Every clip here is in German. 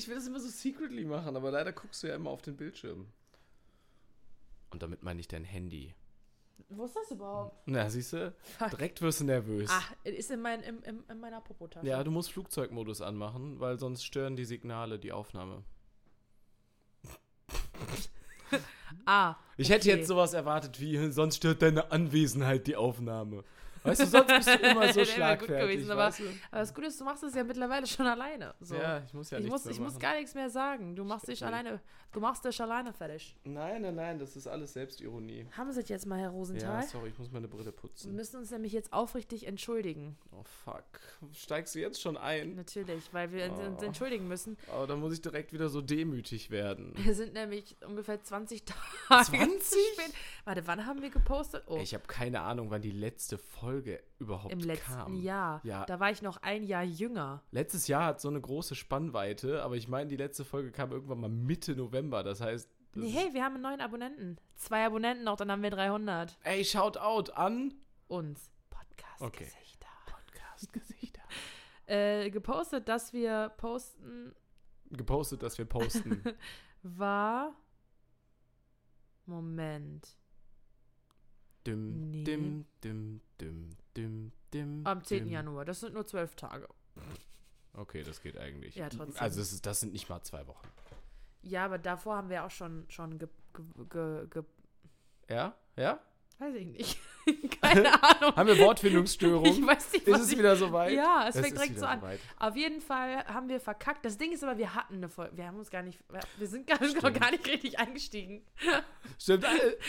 ich will das immer so secretly machen, aber leider guckst du ja immer auf den Bildschirm. Und damit meine ich dein Handy. Wo ist das überhaupt? Na, siehst du? Direkt wirst du nervös. Ah, es ist in, mein, in, in, in meiner Popotasche. Ja, du musst Flugzeugmodus anmachen, weil sonst stören die Signale die Aufnahme. Ah. Ich hätte okay. jetzt sowas erwartet wie, sonst stört deine Anwesenheit die Aufnahme. Weißt du, sonst bist du immer so Das schlagfertig. gewesen, aber- weißt du? Aber das Gute ist, du machst es ja mittlerweile schon alleine. So. Ja, ich muss ja ich nichts muss, ich muss machen. gar nichts mehr sagen. Du machst dich alleine, du machst dich alleine fertig. Nein, nein, nein, das ist alles Selbstironie. Haben Sie es jetzt mal, Herr Ja, Rosenthal? sorry, ich muss meine Brille Wir putzen. müssen uns nämlich jetzt aufrichtig entschuldigen. Oh, fuck. Steigst du jetzt schon ein? Natürlich, weil wir Oh. uns entschuldigen müssen. Aber dann muss ich direkt wieder so demütig werden. Wir sind nämlich ungefähr 20 Tage 20? zu spät. Warte, wann haben wir gepostet? Oh, Ich habe keine Ahnung, wann die letzte Folge überhaupt im letzten kam. Jahr. Ja. Da war ich noch ein Jahr jünger. Letztes Jahr hat so eine große Spannweite, aber ich meine, die letzte Folge kam irgendwann mal Mitte November. Das heißt. Das Nee, hey, wir haben einen neuen Abonnenten. Zwei Abonnenten noch, dann haben wir 300. Ey, shout out an. Uns. Podcast-Gesichter. Podcast-Gesichter. Äh, gepostet, dass wir posten, Gepostet, dass wir posten. war. Moment. dim, Nee. dim, dim, dim, dim, dim. Am 10. dim. Januar. Das sind nur zwölf Tage. Okay, das geht eigentlich. Ja, trotzdem. Also, das, ist, das sind nicht mal zwei Wochen. Ja, aber davor haben wir auch schon, schon ge, ge, ge, ge Ja? Ja? Weiß ich nicht. Keine Ahnung. Haben wir Wortfindungsstörung? Ich weiß nicht, ist es ich wieder soweit? Ja, es Es fängt direkt so an. soweit. Auf jeden Fall haben wir verkackt. Das Ding ist aber, wir hatten eine Folge. Wir haben uns gar nicht. Wir sind gar, noch Stimmt. gar nicht richtig eingestiegen. Stimmt. äh,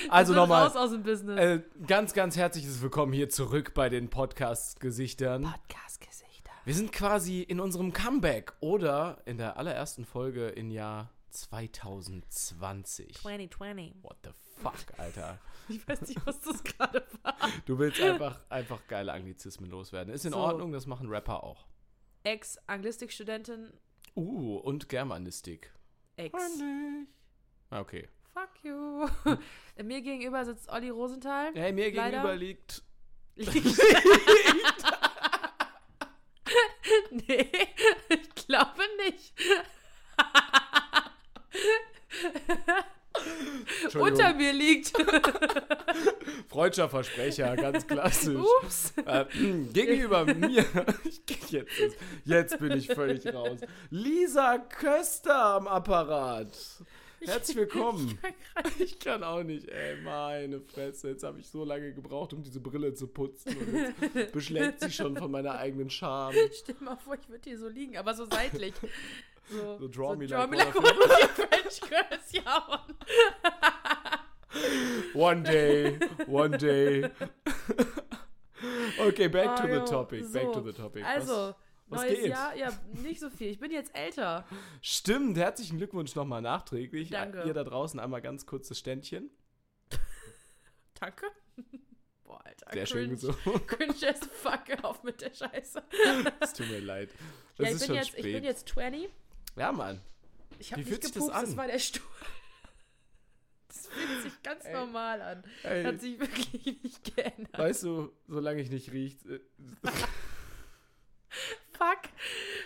Also nochmal. Raus aus dem Business. Äh, ganz, ganz herzliches Willkommen hier zurück bei den Podcast-Gesichtern. Podcast-Gesichter. Wir sind quasi in unserem Comeback oder in der allerersten Folge im Jahr 2020. 2020. What the fuck, Alter. Ich weiß nicht, was das gerade war. Du willst einfach, einfach geile Anglizismen loswerden. Ist in So. Ordnung, das machen Rapper auch. Ex-Anglistik-Studentin. Uh, und Germanistik. Ex. Ah, Okay. Fuck you. Mir gegenüber sitzt Olli Rosenthal. Hey, mir Leider- gegenüber liegt. nee, ich glaube nicht. Unter mir liegt. freudscher Versprecher, ganz klassisch. Ups. Äh, gegenüber mir, jetzt, ist, jetzt bin ich völlig raus. Lisa Köster am Apparat. Herzlich willkommen. Ich kann auch nicht, ey, meine Fresse. Jetzt habe ich so lange gebraucht, um diese Brille zu putzen. Und jetzt beschlägt sie schon von meiner eigenen Scham. Stell dir mal vor, ich würde hier so liegen, aber so seitlich. So, So draw me draw like me one like one of your French girls, ja. One day, one day. Okay, back to Ah, the topic. Back so. to the topic. Also, was neues geht? Jahr, ja, nicht so viel. Ich bin jetzt älter. Stimmt, herzlichen Glückwunsch nochmal nachträglich. Danke. Ihr da draußen einmal ganz kurzes Ständchen. Danke. Boah, Alter. Sehr schön cringe. gesungen. Cringe as fuck, auf mit der Scheiße. Es tut mir leid. Das ja, ich bin, schon jetzt, spät. ich bin jetzt 20. ja, Mann. Ich habe Wie nicht fühlt sich das gepupst, das, an? war der Stuhl. Das fühlt sich ganz Ey. normal an. Ey, Hat sich wirklich nicht geändert. weißt du, solange ich nicht riecht. äh, Fuck.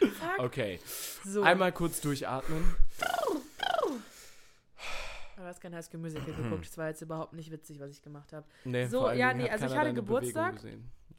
Fuck. Okay. So. Einmal kurz durchatmen. Du hast kein High School Musical geguckt. Das war jetzt überhaupt nicht witzig, was ich gemacht habe. Nee, So, ja, nee, also ich hatte Geburtstag.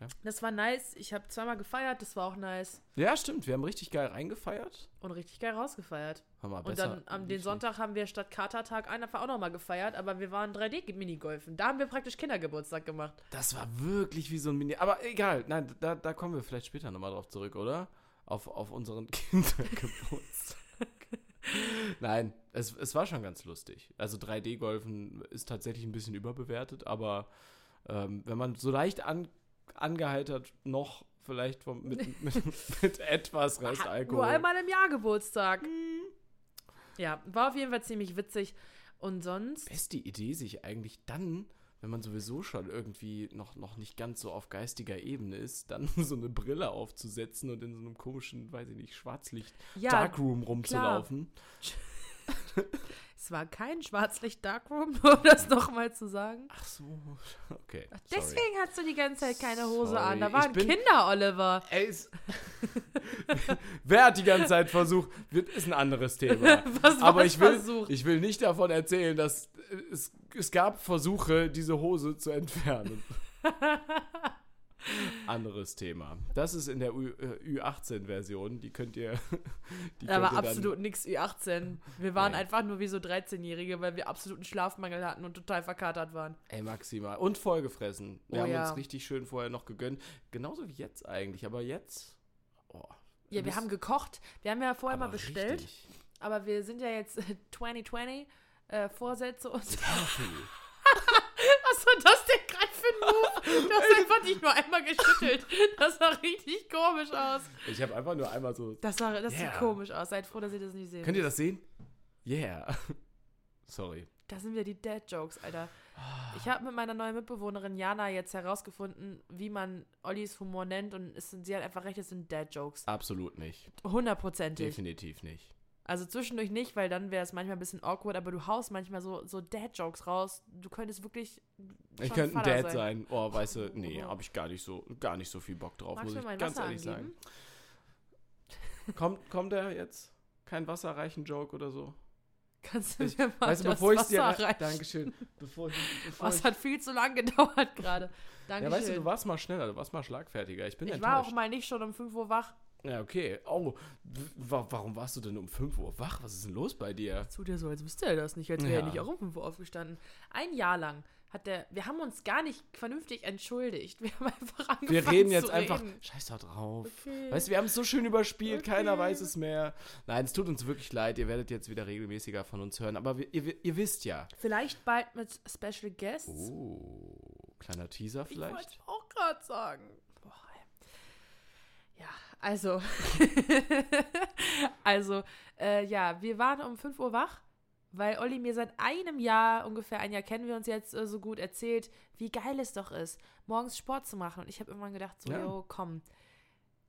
Ja. Das war nice. Ich habe zweimal gefeiert. Das war auch nice. ja, stimmt. Wir haben richtig geil reingefeiert. Und richtig geil rausgefeiert. Haben wir Und besser. dann am den Sonntag haben wir statt Katertag einfach auch nochmal gefeiert, aber wir waren 3D-Minigolfen. Da haben wir praktisch Kindergeburtstag gemacht. Das war wirklich wie so ein Mini. Aber egal, nein, da, da kommen wir vielleicht später nochmal drauf zurück, oder? Auf, auf unseren Kindergeburtstag. nein, es, es war schon ganz lustig. Also 3D-Golfen ist tatsächlich ein bisschen überbewertet, aber ähm, wenn man so leicht an, angeheitert noch vielleicht vom, mit, mit, mit etwas Hat Nur Restalkohol. einmal im Jahr Geburtstag. Ja, war auf jeden Fall ziemlich witzig. Und sonst, Beste Idee, sich eigentlich dann, wenn man sowieso schon irgendwie noch, noch nicht ganz so auf geistiger Ebene ist, dann so eine Brille aufzusetzen und in so einem komischen, weiß ich nicht, Schwarzlicht ja, Darkroom rumzulaufen. Es war kein Schwarzlicht Darkroom, nur um das nochmal zu sagen. Ach so, okay. sorry. Deswegen hast du die ganze Zeit keine Hose Sorry, an. Da waren bin- Kinder, Oliver. Ey, es- Wer hat die ganze Zeit versucht, wird, ist ein anderes Thema. Was Aber was ich will, versucht? ich will nicht davon erzählen, dass äh, es, es gab Versuche, diese Hose zu entfernen. Anderes Thema. Das ist in der Ü, äh, Ü18-Version. Die könnt ihr. Die Da war ihr absolut nix Ü18. Wir waren Nee. einfach nur wie so 13-Jährige, weil wir absoluten Schlafmangel hatten und total verkatert waren. Ey, maximal. Und vollgefressen. Wir Oh haben ja. uns richtig schön vorher noch gegönnt. Genauso wie jetzt eigentlich. Aber jetzt. Oh, Ja, wir haben gekocht. Wir haben ja vorher mal bestellt, richtig. aber wir sind ja jetzt 2020 äh, Vorsätze und. Was war das denn gerade für ein Move? Du hast einfach nicht nur einmal geschüttelt. Das sah richtig komisch aus. Ich habe einfach nur einmal so. Das, sah, das Yeah. sieht komisch aus. Seid froh, dass ihr das nicht seht. Könnt ihr das sehen? Yeah. Sorry. Da sind wir die Dad-Jokes, Alter. Ich habe mit meiner neuen Mitbewohnerin Jana jetzt herausgefunden, wie man Ollis Humor nennt und es sind, sie hat einfach recht, es sind Dad-Jokes. Absolut nicht. Hundertprozentig. Definitiv nicht. Also zwischendurch nicht, weil dann wäre es manchmal ein bisschen awkward, aber du haust manchmal so, so Dad-Jokes raus. Du könntest wirklich. Ich könnte ein Dad sein. Oh, weißt du, nee, habe ich gar nicht so, gar nicht so viel Bock drauf, Magst muss ich ganz Wasser ehrlich angeben? sagen. Kommt, kommt der jetzt? Kein wasserreichen Joke oder so? Kannst du Ich- mir mal weißt du, das bevor ich dir. Wasser reichen? Dankeschön. Bevor ich, bevor Was hat viel zu lang gedauert gerade. ja, Dankeschön. weißt du, du warst mal schneller, du warst mal schlagfertiger. Ich bin ich war auch enttäuscht. mal nicht schon um 5 Uhr wach. Ja, okay. Oh, warum warst du denn um 5 Uhr wach? Was ist denn los bei dir? Zu dir so, als wüsste er das nicht, als wäre er Ja. nicht auch um 5 Uhr aufgestanden. Ein Jahr lang hat der, wir haben uns gar nicht vernünftig entschuldigt. Wir haben einfach angefangen Wir reden jetzt einfach. reden. Scheiß da drauf. Okay. Weißt du, wir haben es so schön überspielt, Okay. keiner weiß es mehr. Nein, es tut uns wirklich leid, ihr werdet jetzt wieder regelmäßiger von uns hören, aber wir, ihr, ihr wisst ja. Vielleicht bald mit Special Guests. Oh, kleiner Teaser Ich wollte vielleicht. auch gerade sagen. Also. also, äh, ja, wir waren um 5 Uhr wach, weil Olli mir seit einem Jahr, ungefähr ein Jahr kennen wir uns jetzt äh, so gut, erzählt, wie geil es doch ist, morgens Sport zu machen. Und ich habe irgendwann gedacht, so, Ja. yo, komm.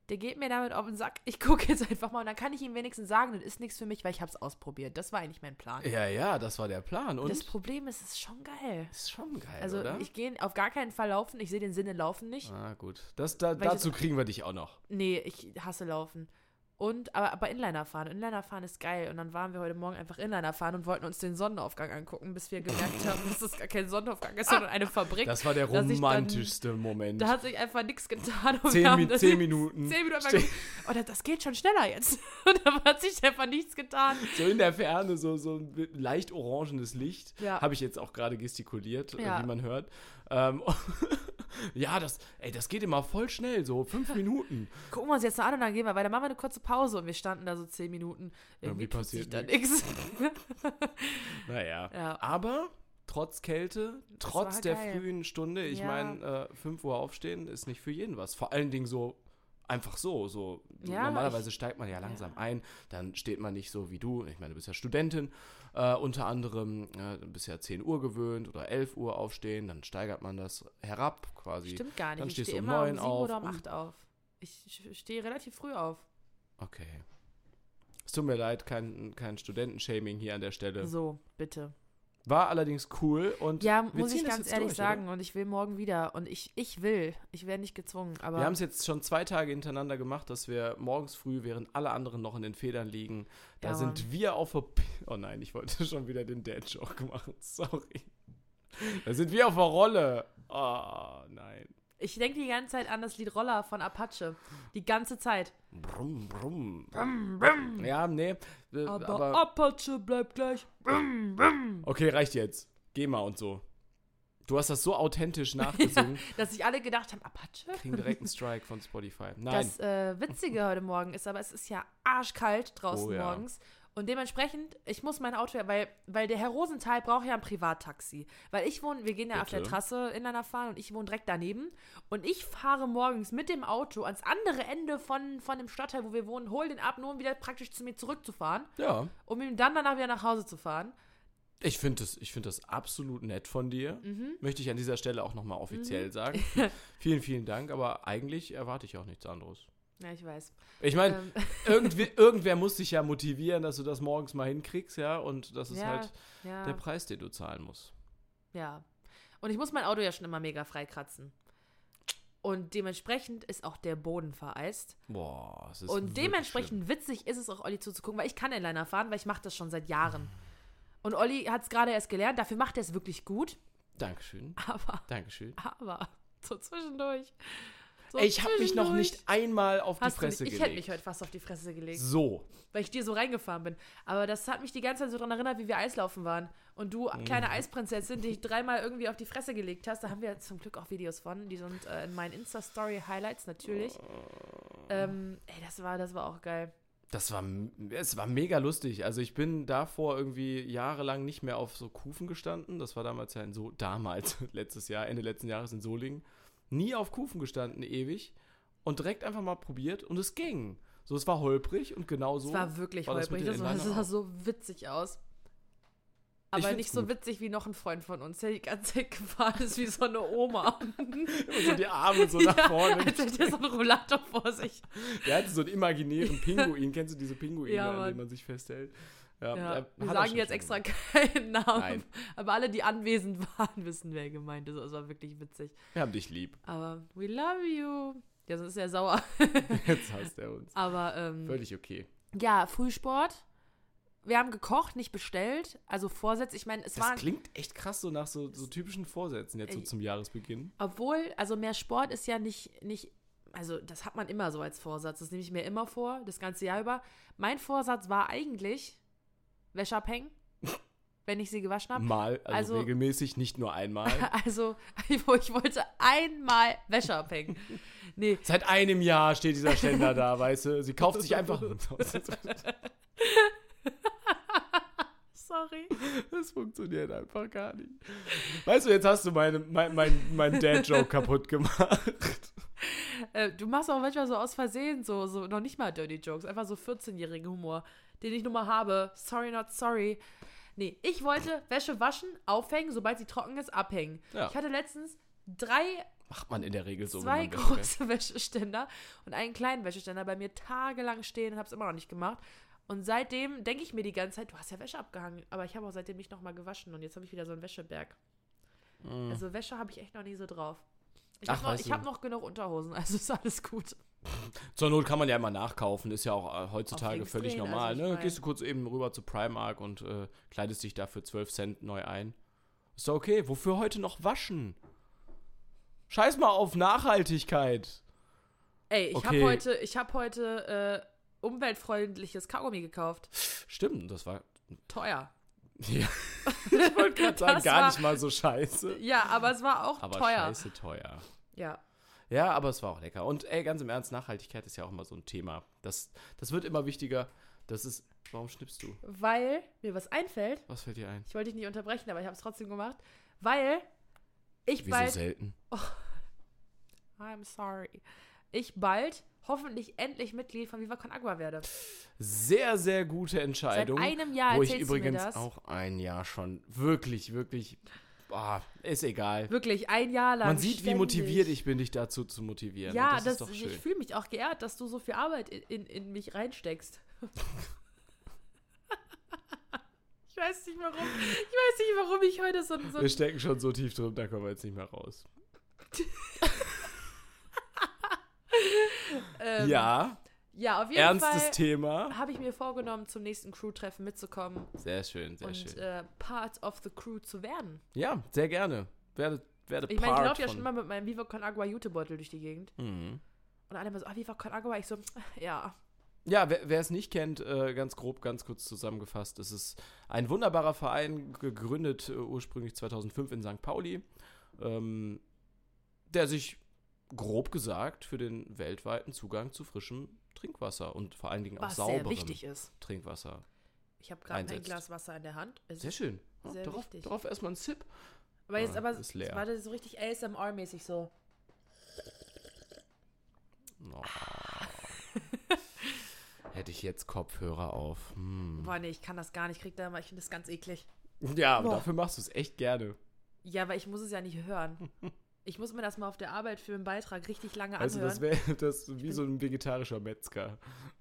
Der geht mir damit auf den Sack. Ich gucke jetzt einfach mal und dann kann ich ihm wenigstens sagen, das ist nichts für mich, weil ich habe es ausprobiert. Das war eigentlich mein Plan. Ja, ja, das war der Plan. Und Das Problem ist, es ist schon geil. ist schon geil, Also oder? ich gehe auf gar keinen Fall laufen. Ich sehe den Sinne Laufen nicht. ah, gut. Das, da, dazu kriegen wir dich auch noch. Nee, ich hasse Laufen. Und, aber, aber Inliner fahren. Inliner fahren ist geil. Und dann waren wir heute Morgen einfach Inliner fahren und wollten uns den Sonnenaufgang angucken, bis wir gemerkt haben, dass das gar kein Sonnenaufgang ist, sondern eine Fabrik. Das war der ich dann- romantischste Moment. da hat sich einfach nichts getan. Und Zehn, haben zehn Minuten. Zehn Minuten geguckt, oh, das, das geht schon schneller jetzt. Und da hat sich einfach nichts getan. So in der Ferne so, so ein leicht orangenes Licht. Ja. Habe ich jetzt auch gerade gestikuliert, Ja. wie man hört. Ähm, ja, das, ey, das geht immer voll schnell, so fünf Minuten. Gucken wir uns jetzt noch an und dann gehen wir, weil dann machen wir eine kurze Pause und wir standen da so zehn Minuten. Irgendwie Irgendwie passiert da nichts. Naja. Ja. Aber trotz Kälte, trotz war der geil. frühen Stunde, ich Ja. meine, äh, 5 Uhr aufstehen ist nicht für jeden was. Vor allen Dingen so einfach so. so Ja, normalerweise steigt man ja langsam ein, dann steht man nicht so wie du. Ich meine, du bist ja Studentin, äh, unter anderem, äh, ja 10 Uhr gewöhnt oder 11 Uhr aufstehen, dann steigert man das herab quasi. Stimmt gar nicht. Dann ich stehst stehe du um immer um neun sieben auf oder um und- acht auf. Ich stehe relativ früh auf. Okay. Es tut mir leid, kein, kein Studentenshaming hier an der Stelle. So, bitte. War allerdings cool und Ja, muss ich ganz ehrlich durch, sagen. Und ich will morgen wieder. Und ich, ich will. Ich werde nicht gezwungen. Aber Wir haben es jetzt schon zwei Tage hintereinander gemacht, dass wir morgens früh, während alle anderen noch in den Federn liegen, da Ja, sind Mann. wir auf der. P oh nein, ich wollte schon wieder den Dad-Joke machen. Sorry. Da sind wir auf der Rolle. Oh nein. Ich denke die ganze Zeit an das Lied Roller von Apache. Die ganze Zeit. Brumm, brumm. Brum, brum. Ja, nee. äh, Aber, Aber, Apache bleibt gleich. Brum, brum. okay, reicht jetzt. Geh mal und so. Du hast das so authentisch nachgesungen. Dass sich alle gedacht haben, Apache? Kriegen direkt einen Strike von Spotify. Nein. Das äh, Witzige heute Morgen ist aber, es ist ja arschkalt draußen Oh ja. morgens. Und dementsprechend, ich muss mein Auto, weil, weil der Herr Rosenthal braucht ja ein Privattaxi. Weil ich wohne, wir gehen ja auf der Bitte? Trasse Inliner fahren und ich wohne direkt daneben. Und ich fahre morgens mit dem Auto ans andere Ende von, von dem Stadtteil, wo wir wohnen, hol den ab, nur um wieder praktisch zu mir zurückzufahren, ja. um ihm dann danach wieder nach Hause zu fahren. Ich finde das, ich find das absolut nett von dir. Mhm. Möchte ich an dieser Stelle auch nochmal offiziell sagen. vielen, vielen Dank, aber eigentlich erwarte ich auch nichts anderes. Ja, ich weiß. Ich meine, Ähm, irgendwie, irgendwer muss dich ja motivieren, dass du das morgens mal hinkriegst, ja. Und das ist ja, halt ja, der Preis, den du zahlen musst. ja. Und ich muss mein Auto ja schon immer mega freikratzen. Und dementsprechend ist auch der Boden vereist. Boah, es ist Und dementsprechend witzig ist es auch, Olli zuzugucken, weil ich kann Inliner fahren, weil ich mache das schon seit Jahren. Und Olli hat es gerade erst gelernt, dafür macht er es wirklich gut. schlimm. Dankeschön. Aber, Dankeschön. aber, so zwischendurch. So ich habe mich noch nicht einmal auf die Hast Fresse nicht, ich gelegt. hätte mich heute fast auf die Fresse gelegt, so. weil ich dir so reingefahren bin. Aber das hat mich die ganze Zeit so daran erinnert, wie wir Eislaufen waren. Und du, Mhm. kleine Eisprinzessin, die ich dreimal irgendwie auf die Fresse gelegt hast, da haben wir zum Glück auch Videos von. Die sind äh, in meinen Insta-Story-Highlights natürlich. Ähm, ey, das war, das war auch geil. Das war, es war mega lustig. Also ich bin davor irgendwie jahrelang nicht mehr auf so Kufen gestanden. Das war damals ja in so, damals, letztes Jahr, Ende letzten Jahres in Solingen. Nie auf Kufen gestanden, ewig. Und direkt einfach mal probiert und es ging. So, es war holprig und genau so. Es war wirklich war holprig. Das, das sah so witzig aus. Aber nicht so gut. witzig wie noch ein Freund von uns, der die ganze Zeit gefahren ist wie so eine Oma. Immer so die Arme so nach vorne. Als hätte er so einen Rollator vor sich. Der hatte so einen imaginären Pinguin. Kennst du diese Pinguine, Ja, an denen man sich festhält? Ja, Ja, wir sagen jetzt extra keinen Namen. Nein. Aber alle, die anwesend waren, wissen, wer gemeint ist. Es war wirklich witzig. Wir haben dich lieb. Aber we love you. Ja, sonst ist er sauer. Jetzt hasst er uns. Aber ähm, Völlig okay. ja, Frühsport. Wir haben gekocht, nicht bestellt. Also Vorsätze. Ich meine, es Das war. klingt echt krass so nach so, so typischen Vorsätzen jetzt so zum Jahresbeginn. Obwohl, also mehr Sport ist ja nicht, nicht, also das hat man immer so als Vorsatz. Das nehme ich mir immer vor, das ganze Jahr über. Mein Vorsatz war eigentlich Wäsche abhängen, wenn ich sie gewaschen habe. Mal, also, Also- regelmäßig, nicht nur einmal. Also, ich wollte einmal Wäsche abhängen. Nee, Seit einem Jahr steht dieser Ständer da, weißt du? Sie kauft sich einfach. sorry. Das funktioniert einfach gar nicht. Weißt du, jetzt hast du meine, mein, mein, mein Dad-Joke kaputt gemacht. Äh, du machst auch manchmal so aus Versehen so, so noch nicht mal Dirty Jokes, einfach so 14-jährigen Humor, den ich nun mal habe. Sorry, not sorry. Nee, ich wollte Wäsche waschen, aufhängen, sobald sie trocken ist, abhängen. Ja. Ich hatte letztens drei, Macht man in der Regel so. zwei große Wäscheständer und einen kleinen Wäscheständer bei mir tagelang stehen und habe es immer noch nicht gemacht. Und seitdem denke ich mir die ganze Zeit, du hast ja Wäsche abgehangen. Aber ich habe auch seitdem nicht nochmal gewaschen und jetzt habe ich wieder so einen Wäscheberg. Mhm. Also Wäsche habe ich echt noch nie so drauf. Ich habe noch, hab noch genug Unterhosen, also ist alles gut. Zur Not kann man ja immer nachkaufen, ist ja auch äh, heutzutage völlig drehen, normal. also ne? Gehst du kurz eben rüber zu Primark und äh, kleidest dich da für 12 Cent neu ein. Ist doch okay. Wofür heute noch waschen? Scheiß mal auf Nachhaltigkeit. Ey, ich Okay. habe heute, ich habe heute äh, umweltfreundliches Kaugummi gekauft. Stimmt, das war. Teuer. Ja. ich wollte gerade sagen, Das gar war- nicht mal so scheiße. Ja, aber es war auch Aber teuer. scheiße teuer. Ja. Ja, aber es war auch lecker. Und ey, ganz im Ernst, Nachhaltigkeit ist ja auch immer so ein Thema. Das, das wird immer wichtiger. Das ist. Warum schnippst du? Weil mir was einfällt. Was fällt dir ein? Ich wollte dich nicht unterbrechen, aber ich habe es trotzdem gemacht. Weil ich Wieso bald. selten? I'm sorry. Ich bald hoffentlich endlich Mitglied von Viva Con Agua werde. Sehr, sehr gute Seit Entscheidung. einem Jahr wo ich übrigens auch ein Jahr schon wirklich, wirklich. Boah, ist egal. Wirklich ein Jahr lang. Man sieht, wie ständig. motiviert ich bin, dich dazu zu motivieren. Ja, das, das, ist doch ich schön. fühle mich auch geehrt, dass du so viel Arbeit in, in, in mich reinsteckst. ich weiß nicht warum. Ich weiß nicht, warum ich heute so, so Wir stecken schon so tief drin, da kommen wir jetzt nicht mehr raus. ähm, ja, ja, auf jeden ernstes Fall Thema. habe ich mir vorgenommen, zum nächsten Crew-Treffen mitzukommen Sehr schön, sehr und schön. äh, Part of the Crew zu werden. ja, sehr gerne. Werde, werde Ich meine, ich Part laufe ja schon mal mit meinem Viva Con Agua Jutebeutel durch die Gegend. Mhm. Und alle immer so, ah, Viva Con Agua. Ich so, ja. Ja, wer, wer es nicht kennt, äh, ganz grob, ganz kurz zusammengefasst, es ist ein wunderbarer Verein, gegründet äh, ursprünglich 2005 in St. Pauli, ähm, der sich grob gesagt für den weltweiten Zugang zu frischem Trinkwasser und vor allen Dingen auch Was sehr sauberem wichtig ist. Trinkwasser. Ich habe gerade ein. Glas Wasser in der Hand. Es Sehr schön. Ja, Sehr darauf, wichtig. darauf erstmal ein Sip. Aber jetzt Ah, aber ist leer. war das so richtig ASMR-mäßig so. Oh. Hätte ich jetzt Kopfhörer auf. Hm. Boah, nee, ich kann das gar nicht. Ich krieg da immer, ich finde das ganz eklig. Ja, aber dafür machst du es echt gerne. Ja, weil ich muss es ja nicht hören. Ich muss mir das mal auf der Arbeit für einen Beitrag richtig lange Also anhören. das wäre das wie so ein vegetarischer Metzger.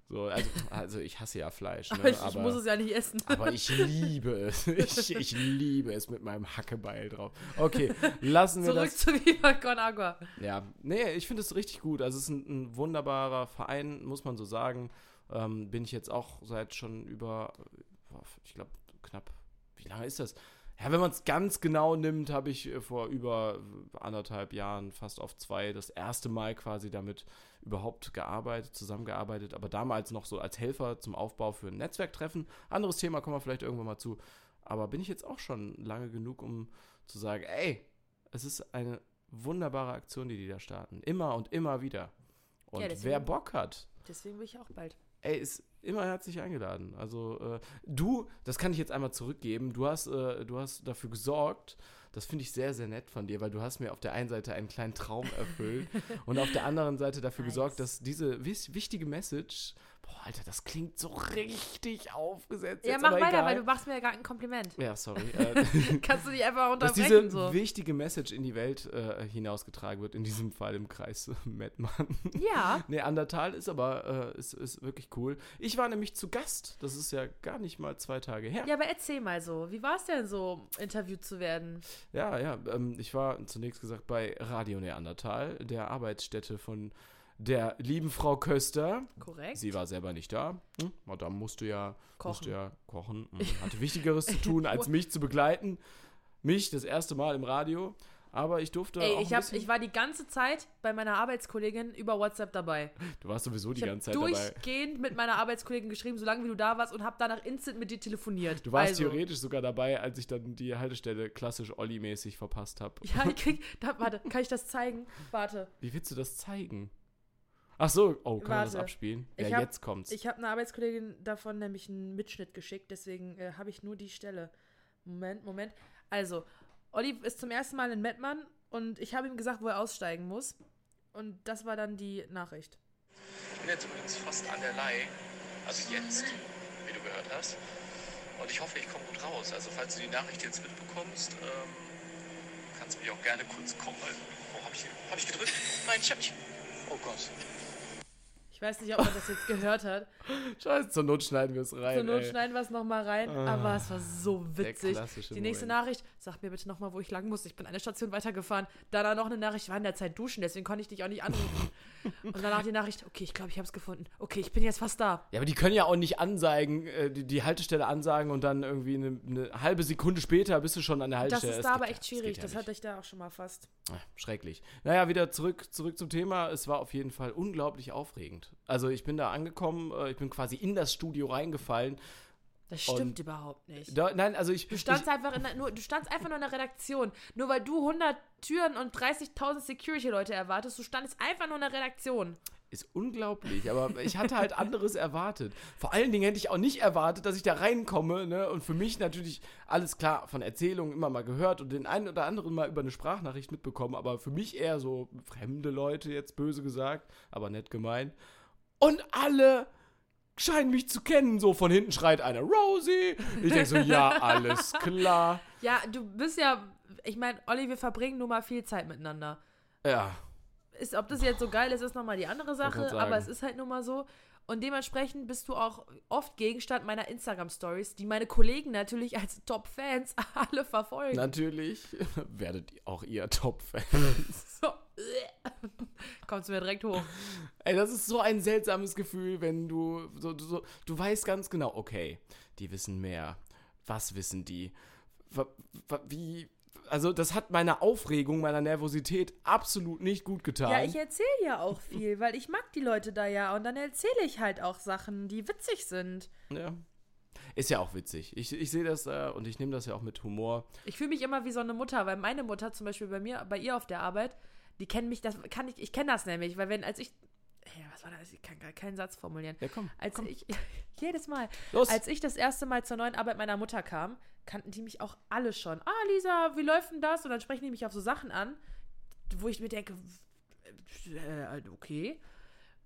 So, also, also ich hasse ja Fleisch, ne? aber ich, ich muss es ja nicht essen. aber ich liebe es. Ich, ich liebe es mit meinem Hackebeil drauf. Okay, lassen wir Zurück das. zu Viva Con Agua. Ja, nee, ich finde es richtig gut. Also es ist ein, ein wunderbarer Verein, muss man so sagen. Ähm, bin ich jetzt auch seit schon über, ich glaube, knapp, wie lange ist das? Ja, wenn man es ganz genau nimmt, habe ich äh, vor über anderthalb Jahren, fast auf zwei, das erste Mal quasi damit überhaupt gearbeitet, zusammengearbeitet, aber damals noch so als Helfer zum Aufbau für ein Netzwerktreffen. Anderes Thema kommen wir vielleicht irgendwann mal zu. Aber bin ich jetzt auch schon lange genug, um zu sagen, ey, es ist eine wunderbare Aktion, die die da starten. Immer und immer wieder. Und Ja, deswegen- wer Bock hat, Deswegen will ich auch bald. ey, ist immer herzlich eingeladen. Also äh, du, das kann ich jetzt einmal zurückgeben, du hast, äh, du hast dafür gesorgt, das finde ich sehr, sehr nett von dir, weil du hast mir auf der einen Seite einen kleinen Traum erfüllt und auf der anderen Seite dafür Nice. gesorgt, dass diese wichtige Message, boah, Alter, das klingt so richtig aufgesetzt. Ja, jetzt, mach weiter, egal. weil du machst mir ja gar ein Kompliment. Ja, sorry. Äh, Kannst du dich einfach dass unterbrechen diese so. wichtige Message in die Welt äh, hinausgetragen wird, in diesem Fall im Kreis Mettmann. Ja. Nee, Andertal ist aber äh, ist, ist wirklich cool. Ich war nämlich zu Gast. Das ist ja gar nicht mal zwei Tage her. Ja, aber erzähl mal so. Wie war es denn so, interviewt zu werden? Ja, ja. Ähm, ich war zunächst gesagt bei Radio Neandertal, der Arbeitsstätte von der lieben Frau Köster. Korrekt. Sie war selber nicht da. Hm? Madame musste ja Kochen. Musste ja kochen. Hm, Hatte Wichtigeres zu tun, als mich zu begleiten. Mich das erste Mal im Radio. Aber ich durfte Ey, auch ich, hab, ich war die ganze Zeit bei meiner Arbeitskollegin über WhatsApp dabei. Du warst sowieso die Ich ganze Zeit dabei. durchgehend mit meiner Arbeitskollegin geschrieben, solange wie du da warst und habe danach instant mit dir telefoniert. Du warst also, theoretisch sogar dabei, als ich dann die Haltestelle klassisch Olli-mäßig verpasst habe. Ja, ich krieg. Da, warte, kann ich das zeigen? Warte. Wie willst du das zeigen? Ach so, oh, kann man das Warte. abspielen? Ja, hab- jetzt kommt's. Ich habe einer Arbeitskollegin davon nämlich einen Mitschnitt geschickt, deswegen äh, habe ich nur die Stelle. Moment, Moment. Also, Olli ist zum ersten Mal in Mettmann und ich habe ihm gesagt, wo er aussteigen muss. Und das war dann die Nachricht. Ich bin jetzt übrigens fast an der Leih. Also jetzt, wie du gehört hast. Und ich hoffe, ich komme gut raus. Also falls du die Nachricht jetzt mitbekommst, ähm, kannst du mich auch gerne kurz kommen. Wo habe ich, hab ich gedrückt? Nein, ich hab nicht. Oh Gott. Ich weiß nicht, ob man das jetzt gehört hat. Scheiße, zur Not schneiden wir es rein. Zur Not ey. schneiden wir es nochmal rein. Ah, aber es war so witzig. Die nächste Moment. Nachricht, sag mir bitte nochmal, wo ich lang muss. Ich bin eine Station weitergefahren. Danach noch eine Nachricht, ich war in der Zeit duschen, deswegen konnte ich dich auch nicht anrufen. Und danach die Nachricht, okay, ich glaube, ich habe es gefunden. Okay, ich bin jetzt fast da. Ja, aber die können ja auch nicht anzeigen, äh, die, die Haltestelle ansagen und dann irgendwie eine, eine halbe Sekunde später bist du schon an der Das Haltestelle. ist Es da aber echt schwierig. ja das hatte ich da auch schon mal fast. Ah, Schrecklich. Naja, wieder zurück, zurück zum Thema. Es war auf jeden Fall unglaublich aufregend. Also ich bin da angekommen, äh, ich bin quasi in das Studio reingefallen. Das stimmt Und- überhaupt nicht. Da, nein, also ich. Du standst einfach in der, nur, du standst einfach nur in der Redaktion. Nur weil du 100 Türen und 30.000 Security-Leute erwartest, du standest einfach nur in der Redaktion. Ist unglaublich, aber ich hatte halt anderes erwartet. Vor allen Dingen hätte ich auch nicht erwartet, dass ich da reinkomme, ne? Und für mich natürlich alles klar von Erzählungen immer mal gehört und den einen oder anderen mal über eine Sprachnachricht mitbekommen, aber für mich eher so fremde Leute, jetzt böse gesagt, aber nett gemeint. Und alle scheinen mich zu kennen. So von hinten schreit einer Rosie. Ich denke so, ja, alles klar. Ja, du bist ja, ich meine, Olli, wir verbringen nun mal viel Zeit miteinander. Ja, Ist, ob das jetzt so geil ist, ist nochmal die andere Sache, aber es ist halt nun mal so. Und dementsprechend bist du auch oft Gegenstand meiner Instagram-Stories, die meine Kollegen natürlich als Top-Fans alle verfolgen. natürlich werdet auch ihr Top-Fan. So. Kommst du mir direkt hoch. Ey, das ist so ein seltsames Gefühl, wenn du so, du, so, du weißt ganz genau, okay, die wissen mehr. Was wissen die? Wie? Also, das hat meiner Aufregung, meiner Nervosität absolut nicht gut getan. Ja, ich erzähle ja auch viel, weil ich mag die Leute da ja und dann erzähle ich halt auch Sachen, die witzig sind. Ja. Ist ja auch witzig. Ich, ich sehe das äh, und ich nehme das ja auch mit Humor. Ich fühle mich immer wie so eine Mutter, weil meine Mutter zum Beispiel bei mir, bei ihr auf der Arbeit, die kennen mich, das kann ich, ich kenne das nämlich, weil wenn, als ich, ja, was war das? Ich kann gar keinen Satz formulieren. Ja, komm. Als ich, jedes Mal, Los. als ich das erste Mal zur neuen Arbeit meiner Mutter kam, kannten die mich auch alle schon. Ah, Lisa, wie läuft denn das? Und dann sprechen die mich auf so Sachen an, wo ich mir denke, äh, okay.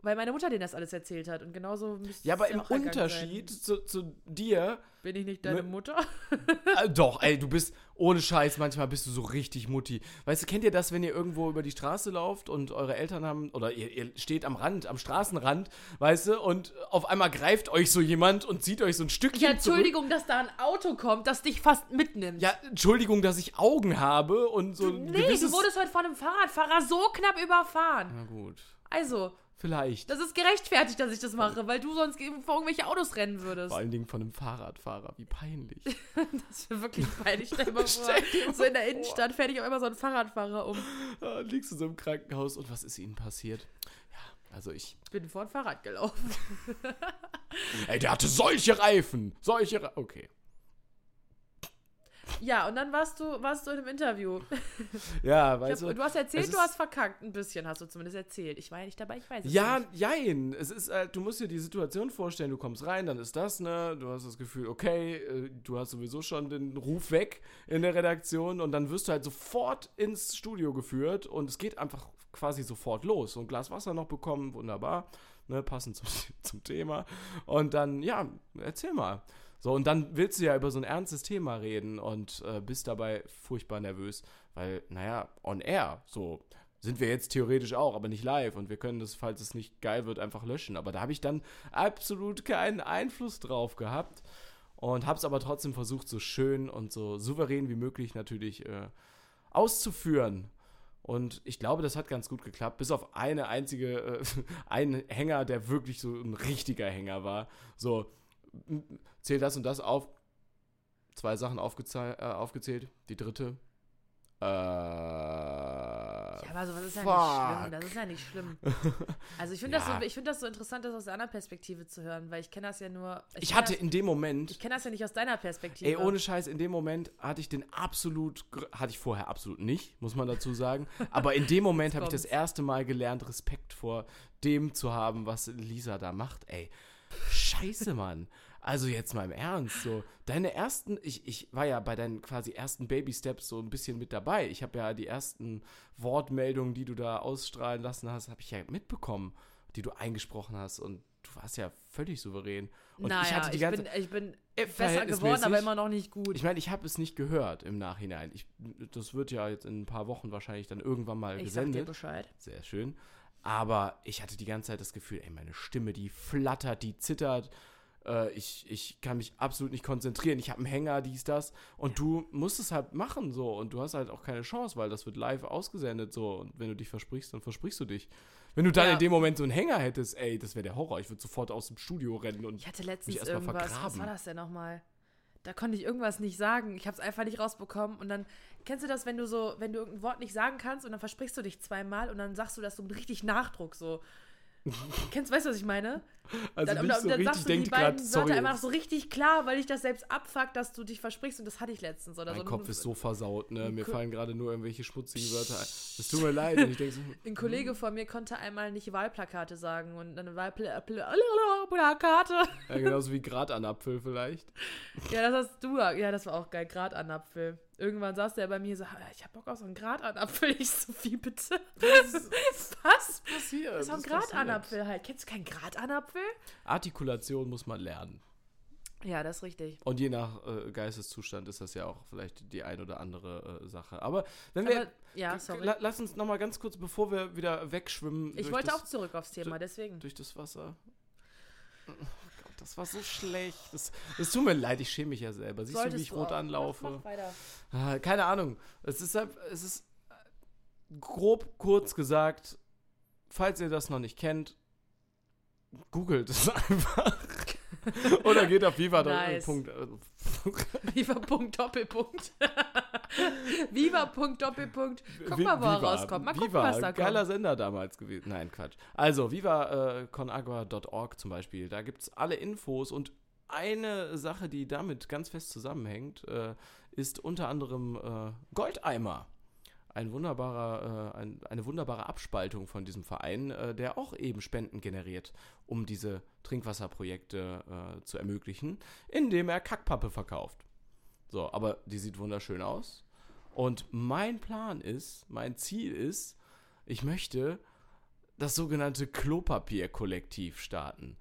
Weil meine Mutter denen das alles erzählt hat. Und genauso müsste Ja, aber im Unterschied zu, zu dir, Bin ich nicht deine Ne- Mutter? äh, doch, ey, du bist ohne Scheiß, manchmal bist du so richtig Mutti. Weißt du, kennt ihr das, wenn ihr irgendwo über die Straße lauft und eure Eltern haben, oder ihr, ihr steht am Rand, am Straßenrand, weißt du, und auf einmal greift euch so jemand und zieht euch so ein Stückchen Ja, zurück. Entschuldigung, dass da ein Auto kommt, das dich fast mitnimmt. Ja, Entschuldigung, dass ich Augen habe und so ein nee, du wurdest heute von einem Fahrradfahrer so knapp überfahren. Na gut, Also, vielleicht. das ist gerechtfertigt, dass ich das mache, weil du sonst vor irgendwelche Autos rennen würdest. Vor allen Dingen von einem Fahrradfahrer, wie peinlich. Das wäre wirklich peinlich. Stell dir mal vor, Stell so in der. Innenstadt fährt dich auf einmal so ein Fahrradfahrer um. Ah, liegst du so im Krankenhaus und was ist ihnen passiert? Ja, also ich... Ich bin vor ein Fahrrad gelaufen. Ey, der hatte solche Reifen, solche Reifen. Okay. Ja, und dann warst du, warst du in einem Interview. Ja, weißt hab, du... du hast erzählt, du hast verkackt. Ein bisschen hast du zumindest erzählt. Ich war ja nicht dabei, ich weiß es Ja, nicht. jein. Es ist halt, du musst dir die Situation vorstellen, du kommst rein, dann ist das, ne? Du hast das Gefühl, okay, äh, du hast sowieso schon den Ruf weg in der Redaktion und dann wirst du halt sofort ins Studio geführt und es geht einfach quasi sofort los. So ein Glas Wasser noch bekommen, wunderbar, ne? Passend zum, zum Thema. Und dann, ja, erzähl mal. So, und dann willst du ja über so ein ernstes Thema reden und äh, bist dabei furchtbar nervös, weil, naja, on air, so sind wir jetzt theoretisch auch, aber nicht live und wir können das, falls es nicht geil wird, einfach löschen. Aber da habe ich dann absolut keinen Einfluss drauf gehabt und habe es aber trotzdem versucht, so schön und so souverän wie möglich natürlich äh, auszuführen. Und ich glaube, das hat ganz gut geklappt, bis auf eine einzige, äh, einen Hänger, der wirklich so ein richtiger Hänger war. So, zähl das und das auf. Zwei Sachen aufgezäh äh, aufgezählt. Die dritte. Äh, Ja, aber sowas ist ja fuck. nicht schlimm. Das ist ja nicht schlimm. Also ich finde Ja. das, so, ich find das so interessant, das aus der anderen Perspektive zu hören, weil ich kenne das ja nur. Ich kenn hatte das, in dem Moment, ich kenne das ja nicht aus deiner Perspektive. ey, ohne Scheiß, in dem Moment hatte ich den absolut, hatte ich vorher absolut nicht, muss man dazu sagen. Aber in dem Moment habe ich das erste Mal gelernt, Respekt vor dem zu haben, was Lisa da macht, ey. Scheiße, Mann. Also jetzt mal im Ernst, so, deine ersten, ich, ich war ja bei deinen quasi ersten Baby-Steps so ein bisschen mit dabei. Ich habe ja die ersten Wortmeldungen, die du da ausstrahlen lassen hast, habe ich ja mitbekommen, die du eingesprochen hast und du warst ja völlig souverän. Und naja, ich hatte die ganze bin, ich bin Äh, besser geworden, aber immer noch nicht gut. ich meine, ich habe es nicht gehört im Nachhinein. Ich, das wird ja jetzt in ein paar Wochen wahrscheinlich dann irgendwann mal Ich sag dir gesendet. Bescheid. Sehr schön. Aber ich hatte die ganze Zeit das Gefühl, ey, meine Stimme, die flattert, die zittert. Äh, ich, ich kann mich absolut nicht konzentrieren. Ich habe einen Hänger, dies, das. Und du musst es halt machen so. Und du hast halt auch keine Chance, weil das wird live ausgesendet so. Und wenn du dich versprichst, dann versprichst du dich. Wenn du dann Ja. in dem Moment so einen Hänger hättest, ey, das wäre der Horror. Ich würde sofort aus dem Studio rennen und Ich hatte letztens erst mal irgendwas. Was vergraben. war das denn nochmal? Da konnte ich irgendwas nicht sagen. Ich habe es einfach nicht rausbekommen. Und dann, kennst du das, wenn du so, wenn du irgendein Wort nicht sagen kannst und dann versprichst du dich zweimal und dann sagst du das so mit richtig Nachdruck so. Kennst, weißt du, was ich meine? also dann, nicht und so dann richtig sagst du die beiden Wörter sorry. einfach so richtig klar, weil dich das selbst abfuckt, dass du dich versprichst und das hatte ich letztens. Oder Mein so. Kopf ist so versaut, ne? Mir Ko- fallen gerade nur irgendwelche schmutzigen Wörter ein. Das tut mir leid. Und ich denke so, Ein Kollege von mir konnte einmal nicht Wahlplakate sagen und eine Wahlplakate. ja, genauso wie Grad an Apfel vielleicht. Ja, das hast du. Ja, das war auch geil. Grat an Apfel. Irgendwann saß der bei mir so, ich hab Bock auf so einen Grat an Apfel. Ich so, wie bitte? Was? Passiert. Das ist ein Grat an Apfel halt. Kennst du keinen Grat an Apfel? Artikulation muss man lernen. Ja, das ist richtig. Und je nach äh, Geisteszustand ist das ja auch vielleicht die ein oder andere äh, Sache. Aber wenn wir. Aber, ja, sorry. La lass uns nochmal ganz kurz, bevor wir wieder wegschwimmen. Ich wollte das, auch zurück aufs Thema, deswegen. Durch das Wasser. Das war so schlecht. Das, es tut mir leid, ich schäme mich ja selber. Siehst du, wie Solltest ich rot anlaufe? Mach, mach weiter. Keine Ahnung. Es ist, halt- es ist grob kurz gesagt, falls ihr das noch nicht kennt, googelt es einfach. Oder geht auf Viva. Nice. Äh, Viva Punkt Doppelpunkt. Viva Punkt Doppelpunkt. Guck mal, wo er Viva. rauskommt. Mal gucken, Viva, was da geiler kommt. Sender damals gewesen. Nein, Quatsch. Also, vivaconagua.org zum Beispiel. Da gibt es alle Infos und eine Sache, die damit ganz fest zusammenhängt, äh, ist unter anderem äh, Goldeimer. Ein wunderbarer, äh, ein, eine wunderbare Abspaltung von diesem Verein, äh, der auch eben Spenden generiert, um diese Trinkwasserprojekte äh, zu ermöglichen, indem er Kackpappe verkauft. So, aber die sieht wunderschön aus. Und mein Plan ist, mein Ziel ist, ich möchte das sogenannte Klopapier-Kollektiv starten.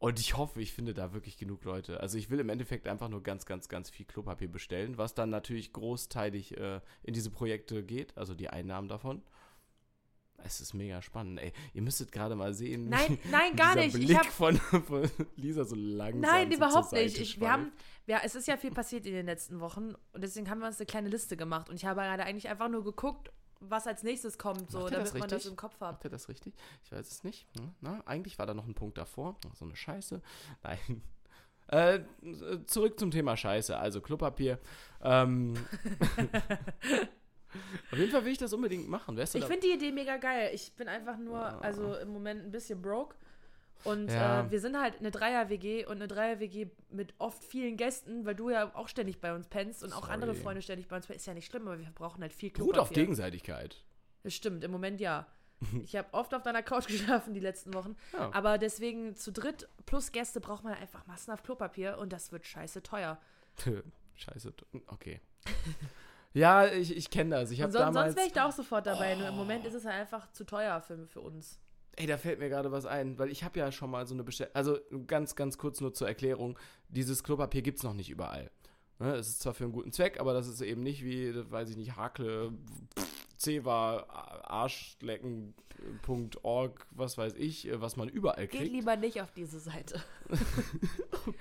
Und ich hoffe, ich finde da wirklich genug Leute. Also ich will im Endeffekt einfach nur ganz, ganz, ganz viel Klopapier bestellen, was dann natürlich großteilig äh, in diese Projekte geht, also die Einnahmen davon. Es ist mega spannend, ey. Ihr müsstet gerade mal sehen. Nein, nein, gar nicht. Ich Blick hab- von, von Lisa so langsam Nein, überhaupt nicht. Ich, wir haben, ja, es ist ja viel passiert in den letzten Wochen und deswegen haben wir uns eine kleine Liste gemacht und ich habe gerade eigentlich einfach nur geguckt, was als nächstes kommt, so, Macht damit man das im Kopf hat. Habt ihr das richtig? Ich weiß es nicht. Hm, Na, eigentlich war da noch ein Punkt davor. So eine Scheiße. Nein. Äh, zurück zum Thema Scheiße. Also Klopapier. Ähm, auf jeden Fall will ich das unbedingt machen. Weißt du, Ich finde die Idee mega geil. Ich bin einfach nur, also im Moment ein bisschen broke. Und Ja. äh, wir sind halt eine Dreier-WG und eine Dreier-WG mit oft vielen Gästen, weil du ja auch ständig bei uns pennst und auch Sorry. andere Freunde ständig bei uns pennen. Ist ja nicht schlimm, aber wir brauchen halt viel Klopapier. auf Gegenseitigkeit. Das stimmt, im Moment ja. Ich habe oft auf deiner Couch geschlafen die letzten Wochen. Ja. Aber deswegen zu dritt plus Gäste braucht man einfach massenhaft Klopapier und das wird scheiße teuer. Scheiße. Okay. ja, ich, ich kenne das. Ich habe damals. sonst wäre ich da auch sofort dabei. Nur im Moment ist es halt einfach zu teuer für, für uns. Ey, da fällt mir gerade was ein, weil ich habe ja schon mal so eine Bestellung. Also ganz, ganz kurz nur zur Erklärung: Dieses Klopapier gibt es noch nicht überall. Ne, es ist zwar für einen guten Zweck, aber das ist eben nicht wie, weiß ich nicht, Hakle, Ceva, Arschlecken.org, was weiß ich, äh, was man überall Geht kriegt. lieber nicht auf diese Seite.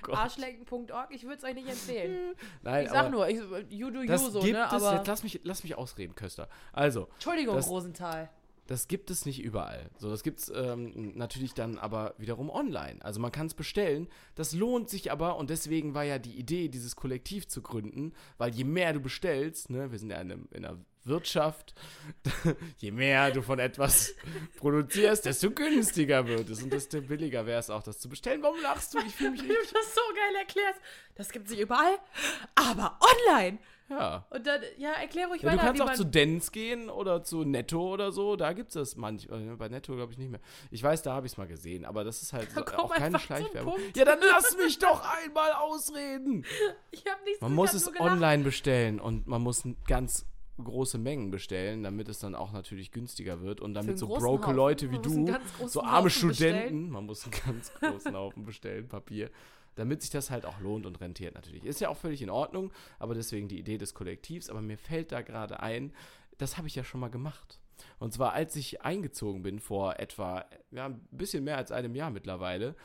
Oh. Arschlecken.org, ich würde es euch nicht empfehlen. Nein, Ich sag nur, ich, you do you das so, gibt ne? es, Aber jetzt lass mich, lass mich ausreden, Köster. Also, Entschuldigung, das- Rosenthal. Das gibt es nicht überall. So, das gibt es ähm, natürlich dann aber wiederum online. Also man kann es bestellen. Das lohnt sich aber und deswegen war ja die Idee, dieses Kollektiv zu gründen, weil je mehr du bestellst, ne, wir sind ja in, einem, in einer Wirtschaft, je mehr du von etwas produzierst, desto günstiger wird es und desto billiger wäre es auch, das zu bestellen. Warum lachst du? Ich fühle mich Wie du richtig. das so geil erklärst. Das gibt es nicht überall, aber online. Ja. Und dann, ja, erklär ruhig Ja, du weiter, kannst wie auch zu Dens gehen oder zu Netto oder so. Da gibt es das manchmal. Bei Netto glaube ich nicht mehr. Ich weiß, da habe ich es mal gesehen, aber das ist halt so, auch keine Schleichwerbung. Ja, dann lass mich doch einmal ausreden. Ich habe nichts Man muss es online bestellen und man muss ganz große Mengen bestellen, damit es dann auch natürlich günstiger wird und damit so broke Haufen. Leute wie Man du, so arme Haufen bestellen. Studenten, man muss einen ganz großen Haufen bestellen, Papier, damit sich das halt auch lohnt und rentiert natürlich. Ist ja auch völlig in Ordnung, aber deswegen die Idee des Kollektivs, aber mir fällt da gerade ein, das habe ich ja schon mal gemacht. Und zwar, als ich eingezogen bin vor etwa, ja, ein bisschen mehr als einem Jahr mittlerweile,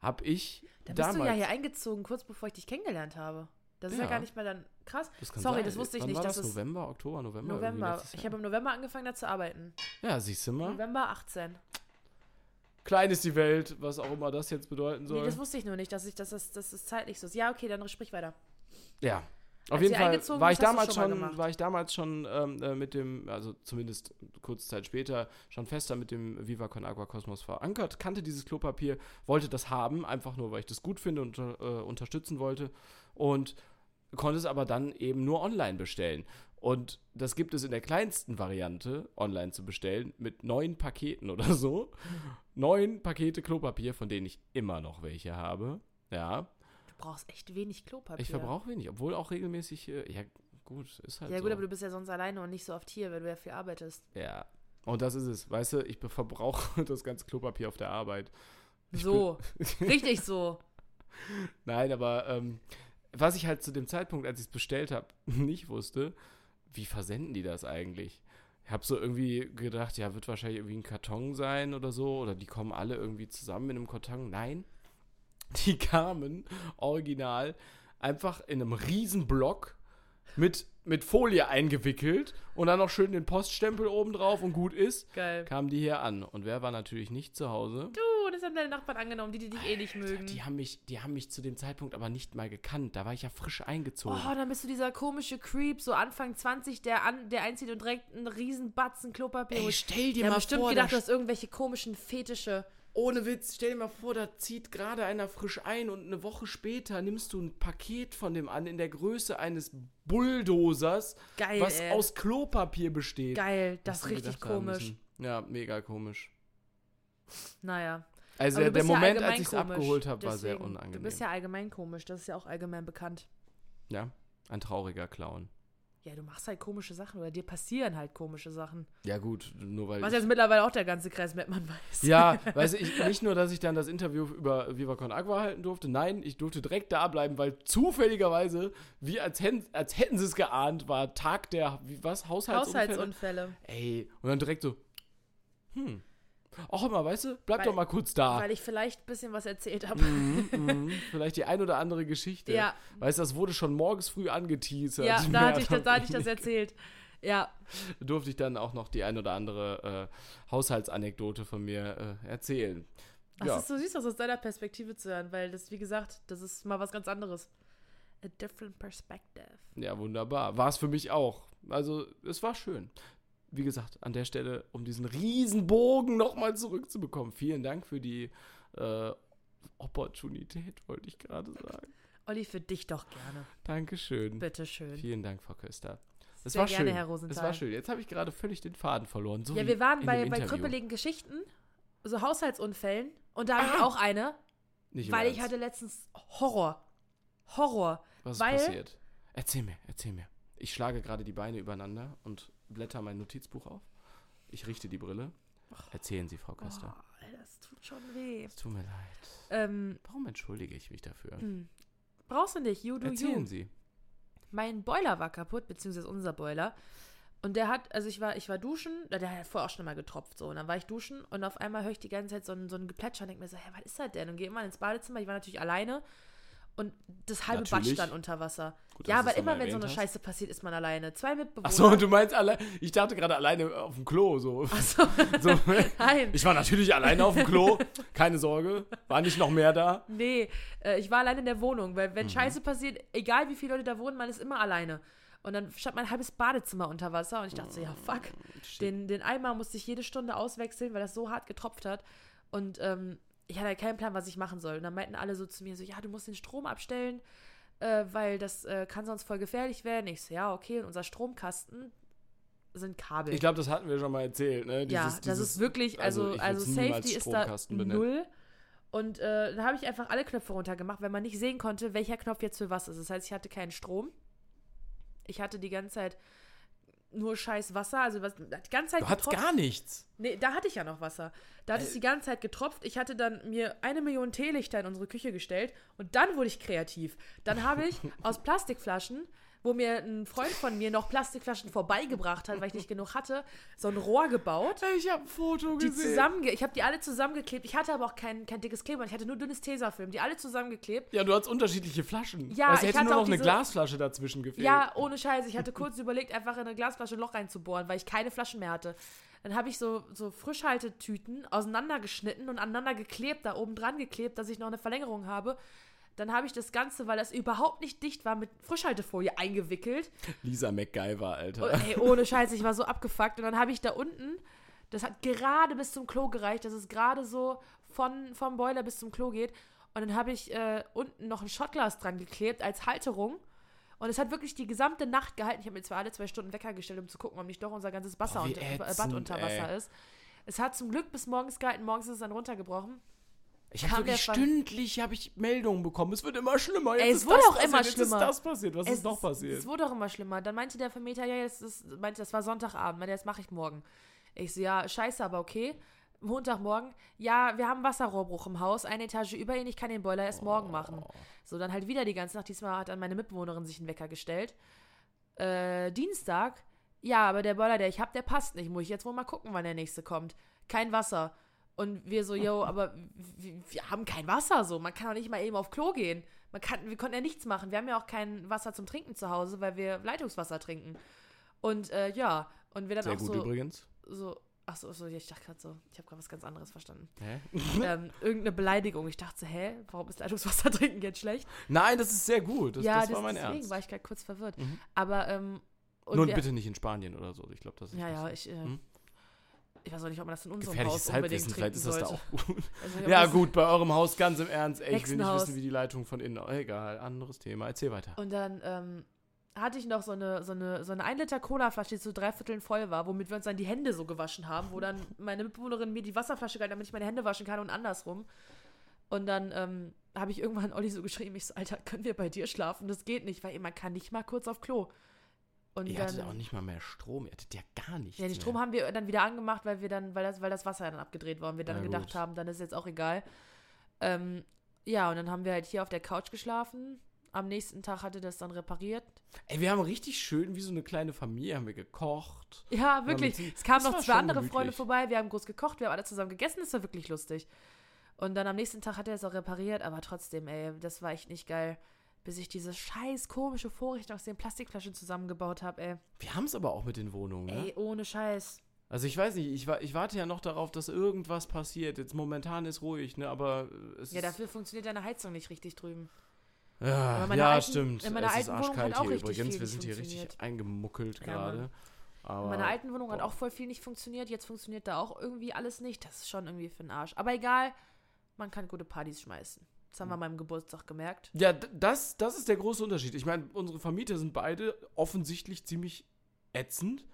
habe ich Da bist damals... du ja hier eingezogen, kurz bevor ich dich kennengelernt habe. Das ist ja, gar nicht mehr dann krass. das Sorry, sein. das wusste ich Wann nicht. War dass das es November, Oktober, November? November. Ich habe im November angefangen, da zu arbeiten. Ja, siehst du mal. November 18. Klein ist die Welt, was auch immer das jetzt bedeuten Nee, soll. das wusste ich nur nicht, dass ich, dass das, dass das zeitlich so ist. Ja, okay, dann sprich weiter. ja. Auf Als jeden Fall war ich damals schon schon, war ich damals schon ähm, äh, mit dem, also zumindest kurze Zeit später, schon fester mit dem Viva Con Agua Cosmos verankert, kannte dieses Klopapier, wollte das haben, einfach nur, weil ich das gut finde und äh, unterstützen wollte und konnte es aber dann eben nur online bestellen. Und das gibt es in der kleinsten Variante, online zu bestellen, mit neun Paketen oder so. Neun Pakete Klopapier, von denen ich immer noch welche habe. Ja. Du brauchst echt wenig Klopapier. Ich verbrauche wenig, obwohl auch regelmäßig, äh, ja gut, ist halt Ja, so. gut, aber du bist ja sonst alleine und nicht so oft hier, weil du ja viel arbeitest. ja, und das ist es, weißt du, ich verbrauche das ganze Klopapier auf der Arbeit. Ich So. Richtig so. Nein, aber ähm, was ich halt zu dem Zeitpunkt, als ich es bestellt habe, nicht wusste, wie versenden die das eigentlich? Ich habe so irgendwie gedacht, ja, wird wahrscheinlich irgendwie ein Karton sein oder so, oder die kommen alle irgendwie zusammen in einem Karton. Nein, die kamen original einfach in einem riesen Block mit, mit Folie eingewickelt und dann noch schön den Poststempel oben drauf und gut ist, Geil. kamen die hier an. Und wer war natürlich nicht zu Hause? Du, haben deine Nachbarn angenommen, die, die dich eh nicht mögen. Die haben, mich, die haben mich zu dem Zeitpunkt aber nicht mal gekannt. Da war ich ja frisch eingezogen. Oh, dann bist du dieser komische Creep, so Anfang 20, der, an, der einzieht und direkt einen riesen Batzen Klopapier Ey, stell dir haben mal bestimmt vor, gedacht, da du hast irgendwelche komischen Fetische. Ohne Witz, stell dir mal vor, da zieht gerade einer frisch ein und eine Woche später nimmst du ein Paket von dem an in der Größe eines Bulldozers, Geil, was ey. aus Klopapier besteht. Geil, das ist richtig gedacht komisch. Ja, mega komisch. Naja. Also der, der ja Moment, als ich es abgeholt habe, war sehr unangenehm. Du bist ja allgemein komisch, das ist ja auch allgemein bekannt. ja, ein trauriger Clown. Ja, du machst halt komische Sachen oder dir passieren halt komische Sachen. Ja, gut, nur weil. Was jetzt mittlerweile auch der ganze Kreis Mettmann weiß. ja, weißt du, ich, nicht nur, dass ich dann das Interview über Viva Con Agua halten durfte, nein, ich durfte direkt da bleiben, weil zufälligerweise, wie als, hätten- als hätten sie es geahnt, war Tag der, wie, was, Haushaltsunfälle? Haushaltsunfälle. Ey, und dann direkt so, hm. Ach mal, weißt du, bleib Weil- doch mal kurz da. Weil ich vielleicht ein bisschen was erzählt habe. Mhm, mhm. Vielleicht die ein oder andere Geschichte. Ja. Weißt du, das wurde schon morgens früh angeteasert. Ja, da hatte, ich das, da hatte ich das erzählt. Ja, durfte ich dann auch noch die ein oder andere äh, Haushaltsanekdote von mir äh, erzählen. das ja. ist so süß, das aus deiner Perspektive zu hören, weil das, wie gesagt, das ist mal was ganz anderes. A different perspective. ja, wunderbar. War es für mich auch. Also, es war schön. Wie gesagt, an der Stelle, um diesen Riesenbogen nochmal zurückzubekommen. Vielen Dank für die äh, Opportunität, wollte ich gerade sagen. Olli, für dich doch gerne. Dankeschön. Bitteschön. Vielen Dank, Frau Köster. Es Sehr war gerne, schön. Herr Es Rosenthal. war schön. Jetzt habe ich gerade völlig den Faden verloren. So Ja, wir waren bei, bei krüppeligen Geschichten, so Haushaltsunfällen. Und da habe ich auch eine, Nicht weil ich hatte letztens Horror. Horror. Was weil- ist passiert? Erzähl mir, erzähl mir. Ich schlage gerade die Beine übereinander und blätter mein Notizbuch auf. Ich richte die Brille. Erzählen Sie, Frau Oh, Köster. Alter, das tut schon weh. Es tut mir leid. Ähm, Warum entschuldige ich mich dafür? hm. brauchst du nicht, you do Erzählen you. Sie. Mein Boiler war kaputt, beziehungsweise unser Boiler. Und der hat, also ich war, ich war duschen, der hat vorher auch schon mal getropft, so. Und dann war ich duschen und auf einmal höre ich die ganze Zeit so ein, so ein Geplätscher und denke mir so, hä, was ist das denn? Und gehe immer ins Badezimmer, ich war natürlich alleine und das halbe Bad Natürlich. stand unter Wasser. Gut, ja, noch immer wenn so eine hast. Scheiße passiert, ist man alleine. Zwei Mitbewohner. Achso, du meinst alle. Ich dachte gerade alleine auf dem Klo. So. Achso, so. nein. Ich war natürlich alleine auf dem Klo. Keine Sorge. War nicht noch mehr da. Nee, äh, ich war alleine in der Wohnung, weil Mhm. wenn Scheiße passiert, egal wie viele Leute da wohnen, man ist immer alleine. Und dann stand mein halbes Badezimmer unter Wasser und ich dachte so, ja, fuck. Den, den Eimer musste ich jede Stunde auswechseln, weil das so hart getropft hat. Und ähm, ich hatte halt keinen Plan, was ich machen soll. Und dann meinten alle so zu mir so, ja, du musst den Strom abstellen, äh, weil das äh, kann sonst voll gefährlich werden. Ich so, ja, okay. Und unser Stromkasten sind Kabel. Ich glaube, das hatten wir schon mal erzählt. Ne? Ja, Dieses- das dieses- ist wirklich, also, also, niemals Safety ist da benennen. null. Und äh, dann habe ich einfach alle Knöpfe runtergemacht, weil man nicht sehen konnte, welcher Knopf jetzt für was ist. Das heißt, ich hatte keinen Strom. Ich hatte die ganze Zeit nur scheiß Wasser, also was, die ganze Zeit Du hattest gar nichts. Nee, da hatte ich ja noch Wasser. Da hat es die ganze Zeit getropft. Ich hatte dann mir eine Million Teelichter in unsere Küche gestellt und dann wurde ich kreativ. Dann habe ich aus Plastikflaschen, wo mir ein Freund von mir noch Plastikflaschen vorbeigebracht hat, weil ich nicht genug hatte, so ein Rohr gebaut. Ich habe ein Foto Die gesehen. zusammenge ich habe die alle zusammengeklebt. Ich hatte aber auch kein, kein dickes Kleber, ich hatte nur dünnes Tesafilm. Die alle zusammengeklebt. Ja, du hast unterschiedliche Flaschen. Ja, es ich hätte hatte nur noch eine Glasflasche dazwischen gefehlt. Ja, ohne Scheiß. Ich hatte kurz überlegt, einfach in eine Glasflasche ein Loch reinzubohren, weil ich keine Flaschen mehr hatte. Dann habe ich so, so Frischhaltetüten auseinandergeschnitten und aneinander geklebt, da oben dran geklebt, dass ich noch eine Verlängerung habe. Dann habe ich das Ganze, weil das überhaupt nicht dicht war, mit Frischhaltefolie eingewickelt. Lisa MacGyver, Alter. Und, ey, ohne Scheiß, ich war so abgefuckt. Und dann habe ich da unten, das hat gerade bis zum Klo gereicht, dass es gerade so von, vom Boiler bis zum Klo geht. Und dann habe ich äh, unten noch ein Shotglas dran geklebt als Halterung. Und es hat wirklich die gesamte Nacht gehalten. Ich habe mir zwar alle zwei Stunden Wecker gestellt, um zu gucken, ob nicht doch unser ganzes Wasser wie unter, äh, Bad ätzend, unter Wasser ey. ist. Es hat zum Glück bis morgens gehalten. Morgens ist es dann runtergebrochen. Ich habe wirklich stündlich habe ich Meldungen bekommen. Es wird immer schlimmer. Jetzt Ey, es ist wurde das auch passiert, immer jetzt schlimmer. ist das passiert. Was Es ist noch passiert? Es wurde auch immer schlimmer. Dann meinte der Vermieter, ja, das, ist, meinte, das war Sonntagabend, meinte, das mache ich morgen. Ich so, ja, scheiße, aber okay. Montagmorgen, ja, wir haben Wasserrohrbruch im Haus, eine Etage über ihn, ich kann den Boiler erst morgen machen. Oh. So, dann halt wieder die ganze Nacht. Diesmal hat dann meine Mitbewohnerin sich einen Wecker gestellt. Äh, Dienstag, ja, aber der Boiler, der ich hab, der passt nicht. Muss ich jetzt wohl mal gucken, wann der nächste kommt. Kein Wasser. Und wir so, yo, aber wir, wir haben kein Wasser so. Man kann doch nicht mal eben auf Klo gehen. Man kann, wir konnten ja nichts machen. Wir haben ja auch kein Wasser zum Trinken zu Hause, weil wir Leitungswasser trinken. Und äh, ja, und wir dann Sehr auch gut so, übrigens. so, ach so, so, ich dachte gerade so, ich habe gerade was ganz anderes verstanden. Hä? ähm, irgendeine Beleidigung. Ich dachte so, hä, warum ist Leitungswasser trinken jetzt schlecht? Nein, das ist sehr gut. Das, ja, das war mein deswegen Ernst. war ich gerade kurz verwirrt. Mhm. Aber, ähm, und Nur wir, bitte nicht in Spanien oder so. Ich glaube, das ist Ja, ja, ich, äh, Hm? Ich weiß auch nicht, ob man das in unserem Haus unbedingt Halbwissen. trinken Vielleicht ist das sollte. da auch gut. Also, ich Ja, gut, bei eurem Haus ganz im Ernst. Ey, ich will nicht wissen, wie die Leitung von innen. Egal, anderes Thema. Erzähl weiter. Und dann ähm, hatte ich noch so eine, so eine, so eine 1 Liter Cola-Flasche, die zu drei Vierteln voll war, womit wir uns dann die Hände so gewaschen haben, wo dann meine Mitbewohnerin mir die Wasserflasche hat, damit ich meine Hände waschen kann und andersrum. Und dann ähm, habe ich irgendwann Olli so geschrieben, ich so, Alter, können wir bei dir schlafen? Das geht nicht, weil man kann nicht mal kurz auf Klo. Und Ihr dann, hattet auch nicht mal mehr Strom. Ihr hattet ja gar nichts. Ja, den Strom mehr. haben wir dann wieder angemacht, weil wir dann, weil das, weil das Wasser dann abgedreht war und wir dann Na gedacht gut. haben, dann ist jetzt auch egal. Ähm, ja, und dann haben wir halt hier auf der Couch geschlafen. Am nächsten Tag hatte das dann repariert. Ey, wir haben richtig schön, wie so eine kleine Familie, haben wir gekocht. Ja, wirklich. Es kamen noch zwei andere gemütlich. Freunde vorbei, wir haben groß gekocht, wir haben alle zusammen gegessen, das war wirklich lustig. Und dann am nächsten Tag hat er es auch repariert, aber trotzdem, ey, das war echt nicht geil. Bis ich diese scheiß komische Vorrichtung aus den Plastikflaschen zusammengebaut habe, ey. Wir haben es aber auch mit den Wohnungen, ne? Ey, ohne Scheiß. Also ich weiß nicht, ich, wa- ich warte ja noch darauf, dass irgendwas passiert. Jetzt momentan ist ruhig, ne? Aber äh, es Ja, ist. dafür funktioniert deine Heizung nicht richtig drüben. Ja, Aber meine ja alten- stimmt. in meiner es ist alten Wohnung hat arschkalt auch hier übrigens. Wir sind hier richtig eingemuckelt Ja, gerade. In meiner alten Wohnung hat boah. auch voll viel nicht funktioniert. Jetzt funktioniert da auch irgendwie alles nicht. Das ist schon irgendwie für den Arsch. Aber egal, man kann gute Partys schmeißen. Das haben wir an meinem Geburtstag gemerkt. Ja, das, das ist der große Unterschied. Ich meine, unsere Vermieter sind beide offensichtlich ziemlich ätzend.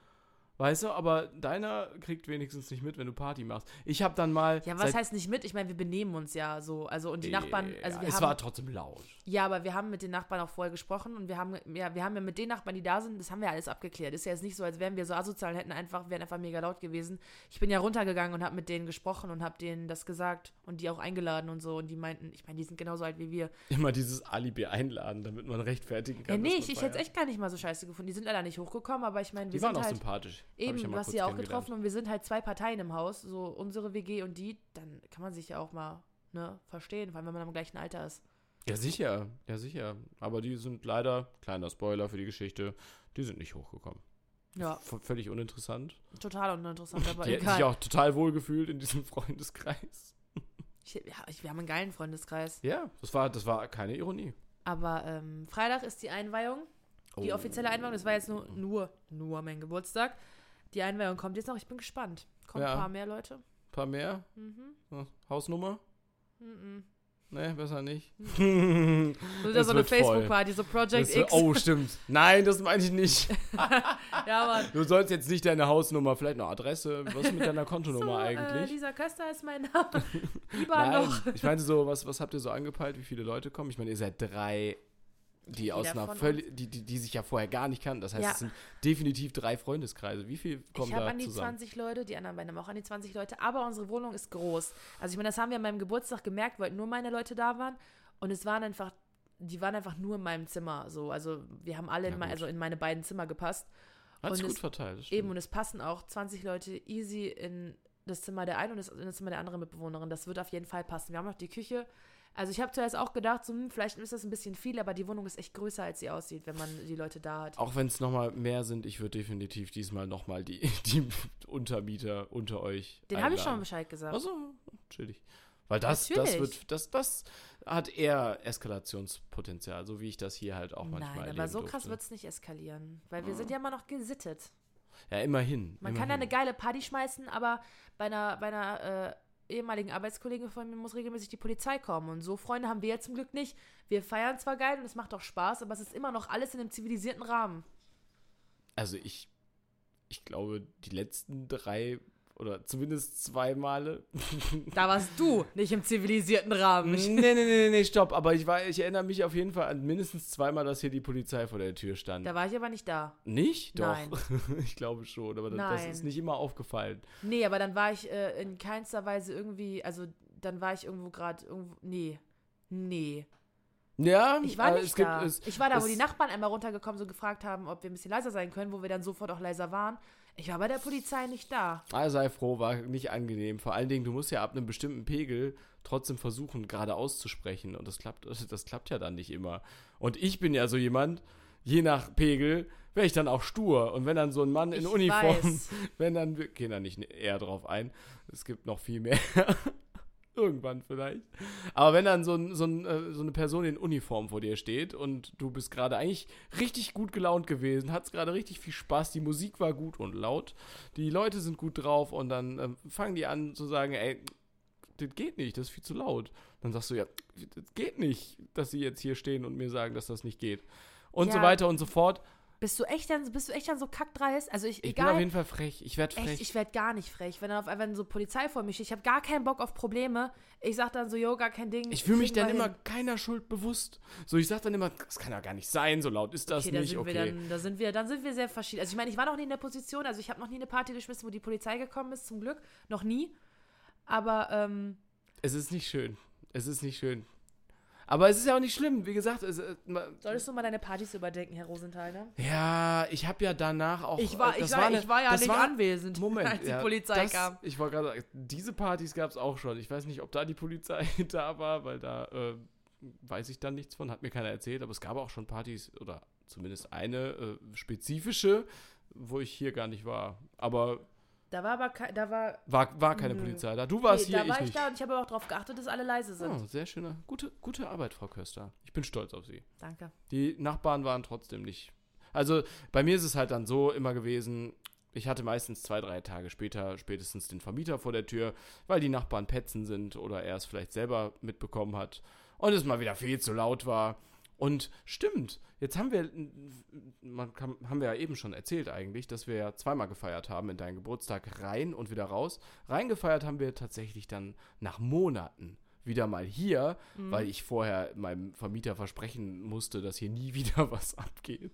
Weißt du, aber deiner kriegt wenigstens nicht mit, wenn du Party machst. Ich habe dann mal. Ja, was heißt nicht mit? Ich meine, wir benehmen uns ja so. Also und die Nachbarn, also wir es haben, war trotzdem laut. ja, aber wir haben mit den Nachbarn auch vorher gesprochen und wir haben, ja, wir haben ja mit den Nachbarn, die da sind, das haben wir alles abgeklärt. Ist ja jetzt nicht so, als wären wir so asozial und hätten einfach, wären einfach mega laut gewesen. Ich bin ja runtergegangen und habe mit denen gesprochen und habe denen das gesagt und die auch eingeladen und so und die meinten, ich meine, die sind genauso alt wie wir. Immer dieses Alibi einladen, damit man rechtfertigen kann. Ja, nee, ich, ich hätte es echt gar nicht mal so scheiße gefunden. Die sind leider nicht hochgekommen, aber ich meine, wir Die waren auch halt sympathisch. Eben, ja du hast sie auch getroffen und wir sind halt zwei Parteien im Haus, so unsere WG und die, dann kann man sich ja auch mal ne, verstehen, vor allem wenn man am gleichen Alter ist. Ja, sicher, ja, sicher. Aber die sind leider, kleiner Spoiler für die Geschichte, die sind nicht hochgekommen. Ja, völlig uninteressant. total uninteressant, aber die egal. sich auch total wohl gefühlt in diesem Freundeskreis. Ich, ja, ich, wir haben einen geilen Freundeskreis. Ja, das war, das war keine Ironie. Aber ähm, Freitag ist die Einweihung, die Oh. offizielle Einweihung. Das war jetzt nur, nur, nur mein Geburtstag. Die Einweihung kommt jetzt noch. Ich bin gespannt. Kommen Ja. ein paar mehr Leute? Ein paar mehr? Mhm. Ja, Hausnummer? Mhm. Nee, besser nicht. So wieder Es so eine wird. Facebook-Party, so Project Das, X. oh, stimmt. Nein, das meine ich nicht. Ja, Mann. Du sollst jetzt nicht deine Hausnummer, vielleicht eine Adresse. Was ist mit deiner Kontonummer So, Äh, eigentlich? Lisa Köster ist mein Name. Lieber Nein, noch. ich meinte so, was, was habt ihr so angepeilt, wie viele Leute kommen? Ich meine, ihr seid drei, die aus einer völlig, die, die, die sich ja vorher gar nicht kannten. Das heißt, Ja. es sind definitiv drei Freundeskreise. Wie viel kommen Ich habe da an die zusammen? 20 Leute, die anderen beiden haben auch an die 20 Leute, aber unsere Wohnung ist groß. Also ich meine, das haben wir an meinem Geburtstag gemerkt, weil nur meine Leute da waren und es waren einfach, die waren einfach nur in meinem Zimmer so. Also wir haben alle in, mein, also in meine beiden Zimmer gepasst. Hat und gut es- verteilt. Eben, und es passen auch 20 Leute easy in das Zimmer der einen und das, in das Zimmer der anderen Mitbewohnerin. Das wird auf jeden Fall passen. Wir haben noch die Küche. Also ich habe zuerst auch gedacht, so, hm, vielleicht ist das ein bisschen viel, aber die Wohnung ist echt größer, als sie aussieht, wenn man die Leute da hat. Auch wenn es nochmal mehr sind, ich würde definitiv diesmal nochmal die, die Untermieter unter euch. Den habe ich schon Bescheid gesagt. Also, chillig. Weil das, das Natürlich. wird, das, das hat eher Eskalationspotenzial, so wie ich das hier halt auch manchmal Nein, aber so krass wird es nicht eskalieren, weil wir sind ja immer noch gesittet. Ja, immerhin. Man immerhin. kann ja eine geile Party schmeißen, aber bei einer, bei einer äh, ehemaligen Arbeitskollegin von mir muss regelmäßig die Polizei kommen. Und so Freunde haben wir ja zum Glück nicht. Wir feiern zwar geil und es macht auch Spaß, aber es ist immer noch alles in einem zivilisierten Rahmen. Also ich, ich glaube, die letzten drei oder zumindest zwei Male. Da warst du nicht im zivilisierten Rahmen. nee, nee, nee, nee, stopp. Aber ich, war, ich erinnere mich auf jeden Fall an mindestens zweimal, dass hier die Polizei vor der Tür stand. Da war ich aber nicht da. nicht? Doch. Nein. ich glaube schon, aber das, das Nein. ist nicht immer aufgefallen. Nee, aber dann war ich äh, in keinster Weise irgendwie, also dann war ich irgendwo gerade irgendwo. Nee. Nee. Ja, Ich war nicht es gibt, da. Es, ich war da, wo die Nachbarn einmal runtergekommen so gefragt haben, ob wir ein bisschen leiser sein können, wo wir dann sofort auch leiser waren. Ich war bei der Polizei nicht da. Ah, sei froh, war nicht angenehm. Vor allen Dingen, du musst ja ab einem bestimmten Pegel trotzdem versuchen, gerade auszusprechen. Und das klappt, das klappt ja dann nicht immer. Und ich bin ja so jemand, je nach Pegel, wäre ich dann auch stur. Und wenn dann so ein Mann in Ich Uniform, weiß. wenn dann, gehen da nicht eher drauf ein. Es gibt noch viel mehr. Irgendwann vielleicht. Aber wenn dann so, ein, so, ein, äh, so eine Person in Uniform vor dir steht und du bist gerade eigentlich richtig gut gelaunt gewesen, hattest gerade richtig viel Spaß, die Musik war gut und laut, die Leute sind gut drauf und dann ähm, fangen die an zu sagen, ey, das geht nicht, das ist viel zu laut. Dann sagst du, ja, das geht nicht, dass sie jetzt hier stehen und mir sagen, dass das nicht geht. Und so Ja. weiter und so fort. Bist du echt dann, bist du echt dann so kackdreist? Also ich, Ich bin egal. auf jeden Fall frech. Ich werde frech. Ich werde gar nicht frech. Wenn dann auf einmal so Polizei vor mir steht, ich habe gar keinen Bock auf Probleme. Ich sag dann so, jo, gar kein Ding. Ich fühle mich dann immer hin. keiner Schuld bewusst. So, ich sag dann immer, das kann ja gar nicht sein, so laut ist das Okay, da nicht. sind Okay. wir dann, da sind wir, dann sind wir sehr verschieden. Also ich meine, ich war noch nie in der Position, also ich habe noch nie eine Party geschmissen, wo die Polizei gekommen ist, zum Glück. Noch nie. Aber, ähm, es ist nicht schön. Es ist nicht schön. Aber es ist ja auch nicht schlimm. Wie gesagt, es, äh, solltest du mal deine Partys überdenken, Herr Rosenthal, ne? ja, ich habe ja danach auch. Ich war, äh, das ich war, eine- ich war ja das nicht war- anwesend, Moment, als die ja, Polizei das, kam. Ich wollte gerade sagen, diese Partys gab es auch schon. Ich weiß nicht, ob da die Polizei da war, weil da äh, weiß ich dann nichts von, hat mir keiner erzählt. Aber es gab auch schon Partys oder zumindest eine äh, spezifische, wo ich hier gar nicht war. Aber Da war aber, kei- da war, war, war keine Nö. Polizei da. Du warst nee, hier, da war ich ich nicht. da und ich habe aber auch darauf geachtet, dass alle leise sind. Oh, sehr schöne, gute, gute Arbeit, Frau Köster. Ich bin stolz auf Sie. Danke. Die Nachbarn waren trotzdem nicht. Also bei mir ist es halt dann so immer gewesen, ich hatte meistens zwei, drei Tage später spätestens den Vermieter vor der Tür, weil die Nachbarn Petzen sind oder er es vielleicht selber mitbekommen hat und es mal wieder viel zu laut war. Und stimmt, jetzt haben wir, man kann, haben wir ja eben schon erzählt eigentlich, dass wir ja zweimal gefeiert haben in deinen Geburtstag rein und wieder raus. Reingefeiert haben wir tatsächlich dann nach Monaten wieder mal hier, Mhm. weil ich vorher meinem Vermieter versprechen musste, dass hier nie wieder was abgeht.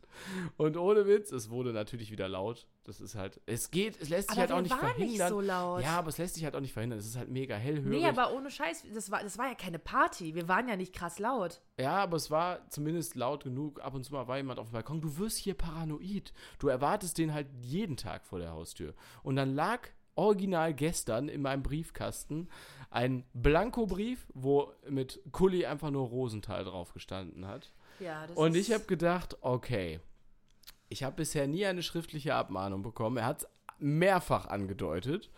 Und ohne Witz, es wurde natürlich wieder laut. Das ist halt, es geht, es lässt sich Aber halt auch nicht waren nicht verhindern. so laut. Ja, aber es lässt sich halt auch nicht verhindern. Es ist halt mega hellhörig. Nee, aber ohne Scheiß, das war, das war ja keine Party. Wir waren ja nicht krass laut. Ja, aber es war zumindest laut genug. Ab und zu mal war jemand auf dem Balkon. Du wirst hier paranoid. Du erwartest den halt jeden Tag vor der Haustür. Und dann lag original gestern in meinem Briefkasten ein Blankobrief, wo mit Kulli einfach nur Rosenthal drauf gestanden hat. Ja, das Und ich habe gedacht, okay, ich habe bisher nie eine schriftliche Abmahnung bekommen. Er hat es mehrfach angedeutet.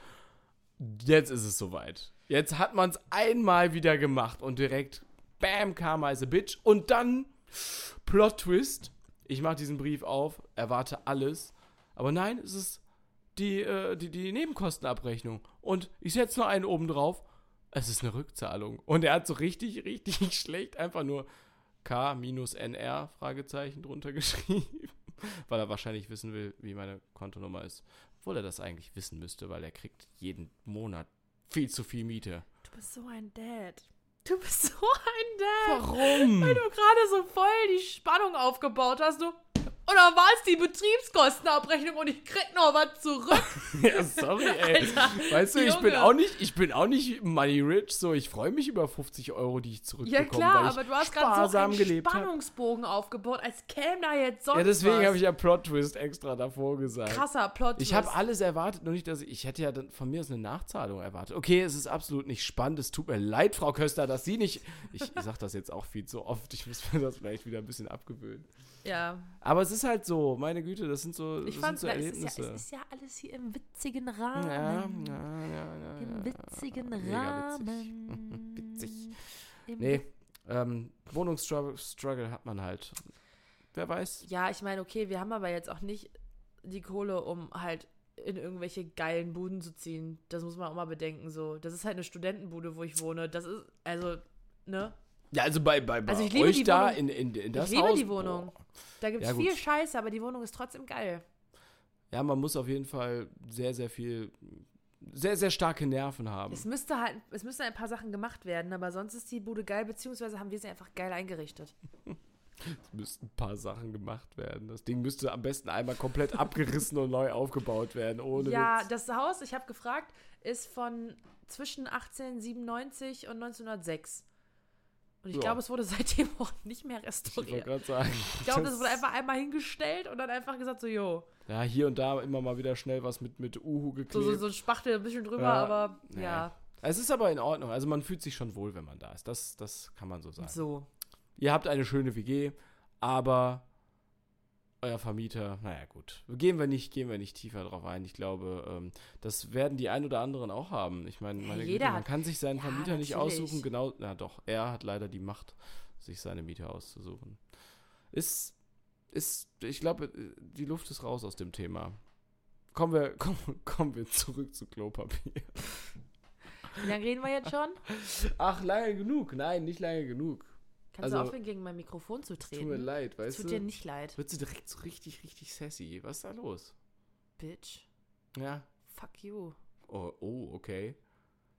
Jetzt ist es soweit. Jetzt hat man es einmal wieder gemacht und direkt, bam, kam as a bitch. Und dann, Plot Twist, ich mache diesen Brief auf, erwarte alles. Aber nein, es ist die, äh, die, die Nebenkostenabrechnung. Und ich setze nur einen oben drauf. Es ist eine Rückzahlung. Und er hat so richtig, richtig schlecht einfach nur K-NR Fragezeichen drunter geschrieben. Weil er wahrscheinlich wissen will, wie meine Kontonummer ist. Obwohl er das eigentlich wissen müsste, weil er kriegt jeden Monat viel zu viel Miete. Du bist so ein Dad. Du bist so ein Dad. Warum? Weil du gerade so voll die Spannung aufgebaut hast. Du, und dann war es die Betriebskostenabrechnung und ich krieg noch was zurück. ja, sorry, ey. Alter, weißt du, ich bin auch nicht, ich bin auch nicht money rich, so ich freue mich über 50 Euro, die ich zurückbekomme, Ja klar, aber du hast gerade so einen. Spannungsbogen aufgebaut, als käme da jetzt sonst Ja, deswegen habe ich ja Plot Twist extra davor gesagt. Krasser Plot Ich habe alles erwartet, nur nicht, dass ich, ich hätte ja dann von mir aus eine Nachzahlung erwartet. Okay, es ist absolut nicht spannend. Es tut mir leid, Frau Köster, dass Sie nicht. Ich, ich sage das jetzt auch viel zu oft. Ich muss mir das vielleicht wieder ein bisschen abgewöhnen. Ja, Aber es ist halt so, meine Güte, das sind so, das ich sind fand, so es, ist ja, Erlebnisse. es ist ja alles hier im witzigen Rahmen. ja, ja, ja, ja, Im ja. witzigen witzig. Rahmen. Witzig. Im Nee, ähm, Wohnungsstruggle Struggle hat man halt. Wer weiß. Ja, ich meine, okay, wir haben aber jetzt auch nicht die Kohle, um halt in irgendwelche geilen Buden zu ziehen. Das muss man auch mal bedenken. So, das ist halt eine Studentenbude, wo ich wohne. Das ist also, ne? Ja, also bei, bei, bei Also ich liebe euch die da Wohnung. in, in, in das ich liebe Haus. die Wohnung. boah. Da gibt es Ja, gut. viel Scheiße, aber die Wohnung ist trotzdem geil. Ja, man muss auf jeden Fall sehr, sehr viel, sehr, sehr starke Nerven haben. Es müsste halt, es müssten ein paar Sachen gemacht werden, aber sonst ist die Bude geil, beziehungsweise haben wir sie einfach geil eingerichtet. Es müssten ein paar Sachen gemacht werden. Das Ding müsste am besten einmal komplett abgerissen und neu aufgebaut werden, ohne ja, Witz. das Haus, ich habe gefragt, ist von zwischen 1897 und 1906. Und ich Ja. glaube, es wurde seitdem auch nicht mehr Ich wollte restauriert. gerade sagen. Ich glaube, das das- wurde einfach einmal hingestellt und dann einfach gesagt, so, jo. Ja, hier und da immer mal wieder schnell was mit, mit Uhu geklebt. So, so, so ein Spachtel ein bisschen drüber, Ja, aber nee. ja, Es ist aber in Ordnung. Also man fühlt sich schon wohl, wenn man da ist. Das, das kann man so sagen. so. Ihr habt eine schöne WG, aber euer Vermieter, naja gut. Gehen wir nicht, gehen wir nicht tiefer drauf ein. Ich glaube, ähm, das werden die ein oder anderen auch haben. Ich meine, meine jeder Güte, man kann sich seinen Ja, Vermieter nicht natürlich. aussuchen. Genau, na doch, er hat leider die Macht, sich seine Mieter auszusuchen. Ist, ist, ich glaube, die Luft ist raus aus dem Thema. Kommen wir, kommen, kommen wir zurück zu Klopapier. Wie lange reden wir jetzt schon? Ach, lange genug. Nein, nicht lange genug. Kannst Also- du aufhören, gegen mein Mikrofon zu Tut mir treten? leid, weißt tut du? dir nicht leid, Wird sie direkt so richtig, richtig sassy. Was ist da los? Bitch. Ja. Fuck you. Oh, oh okay.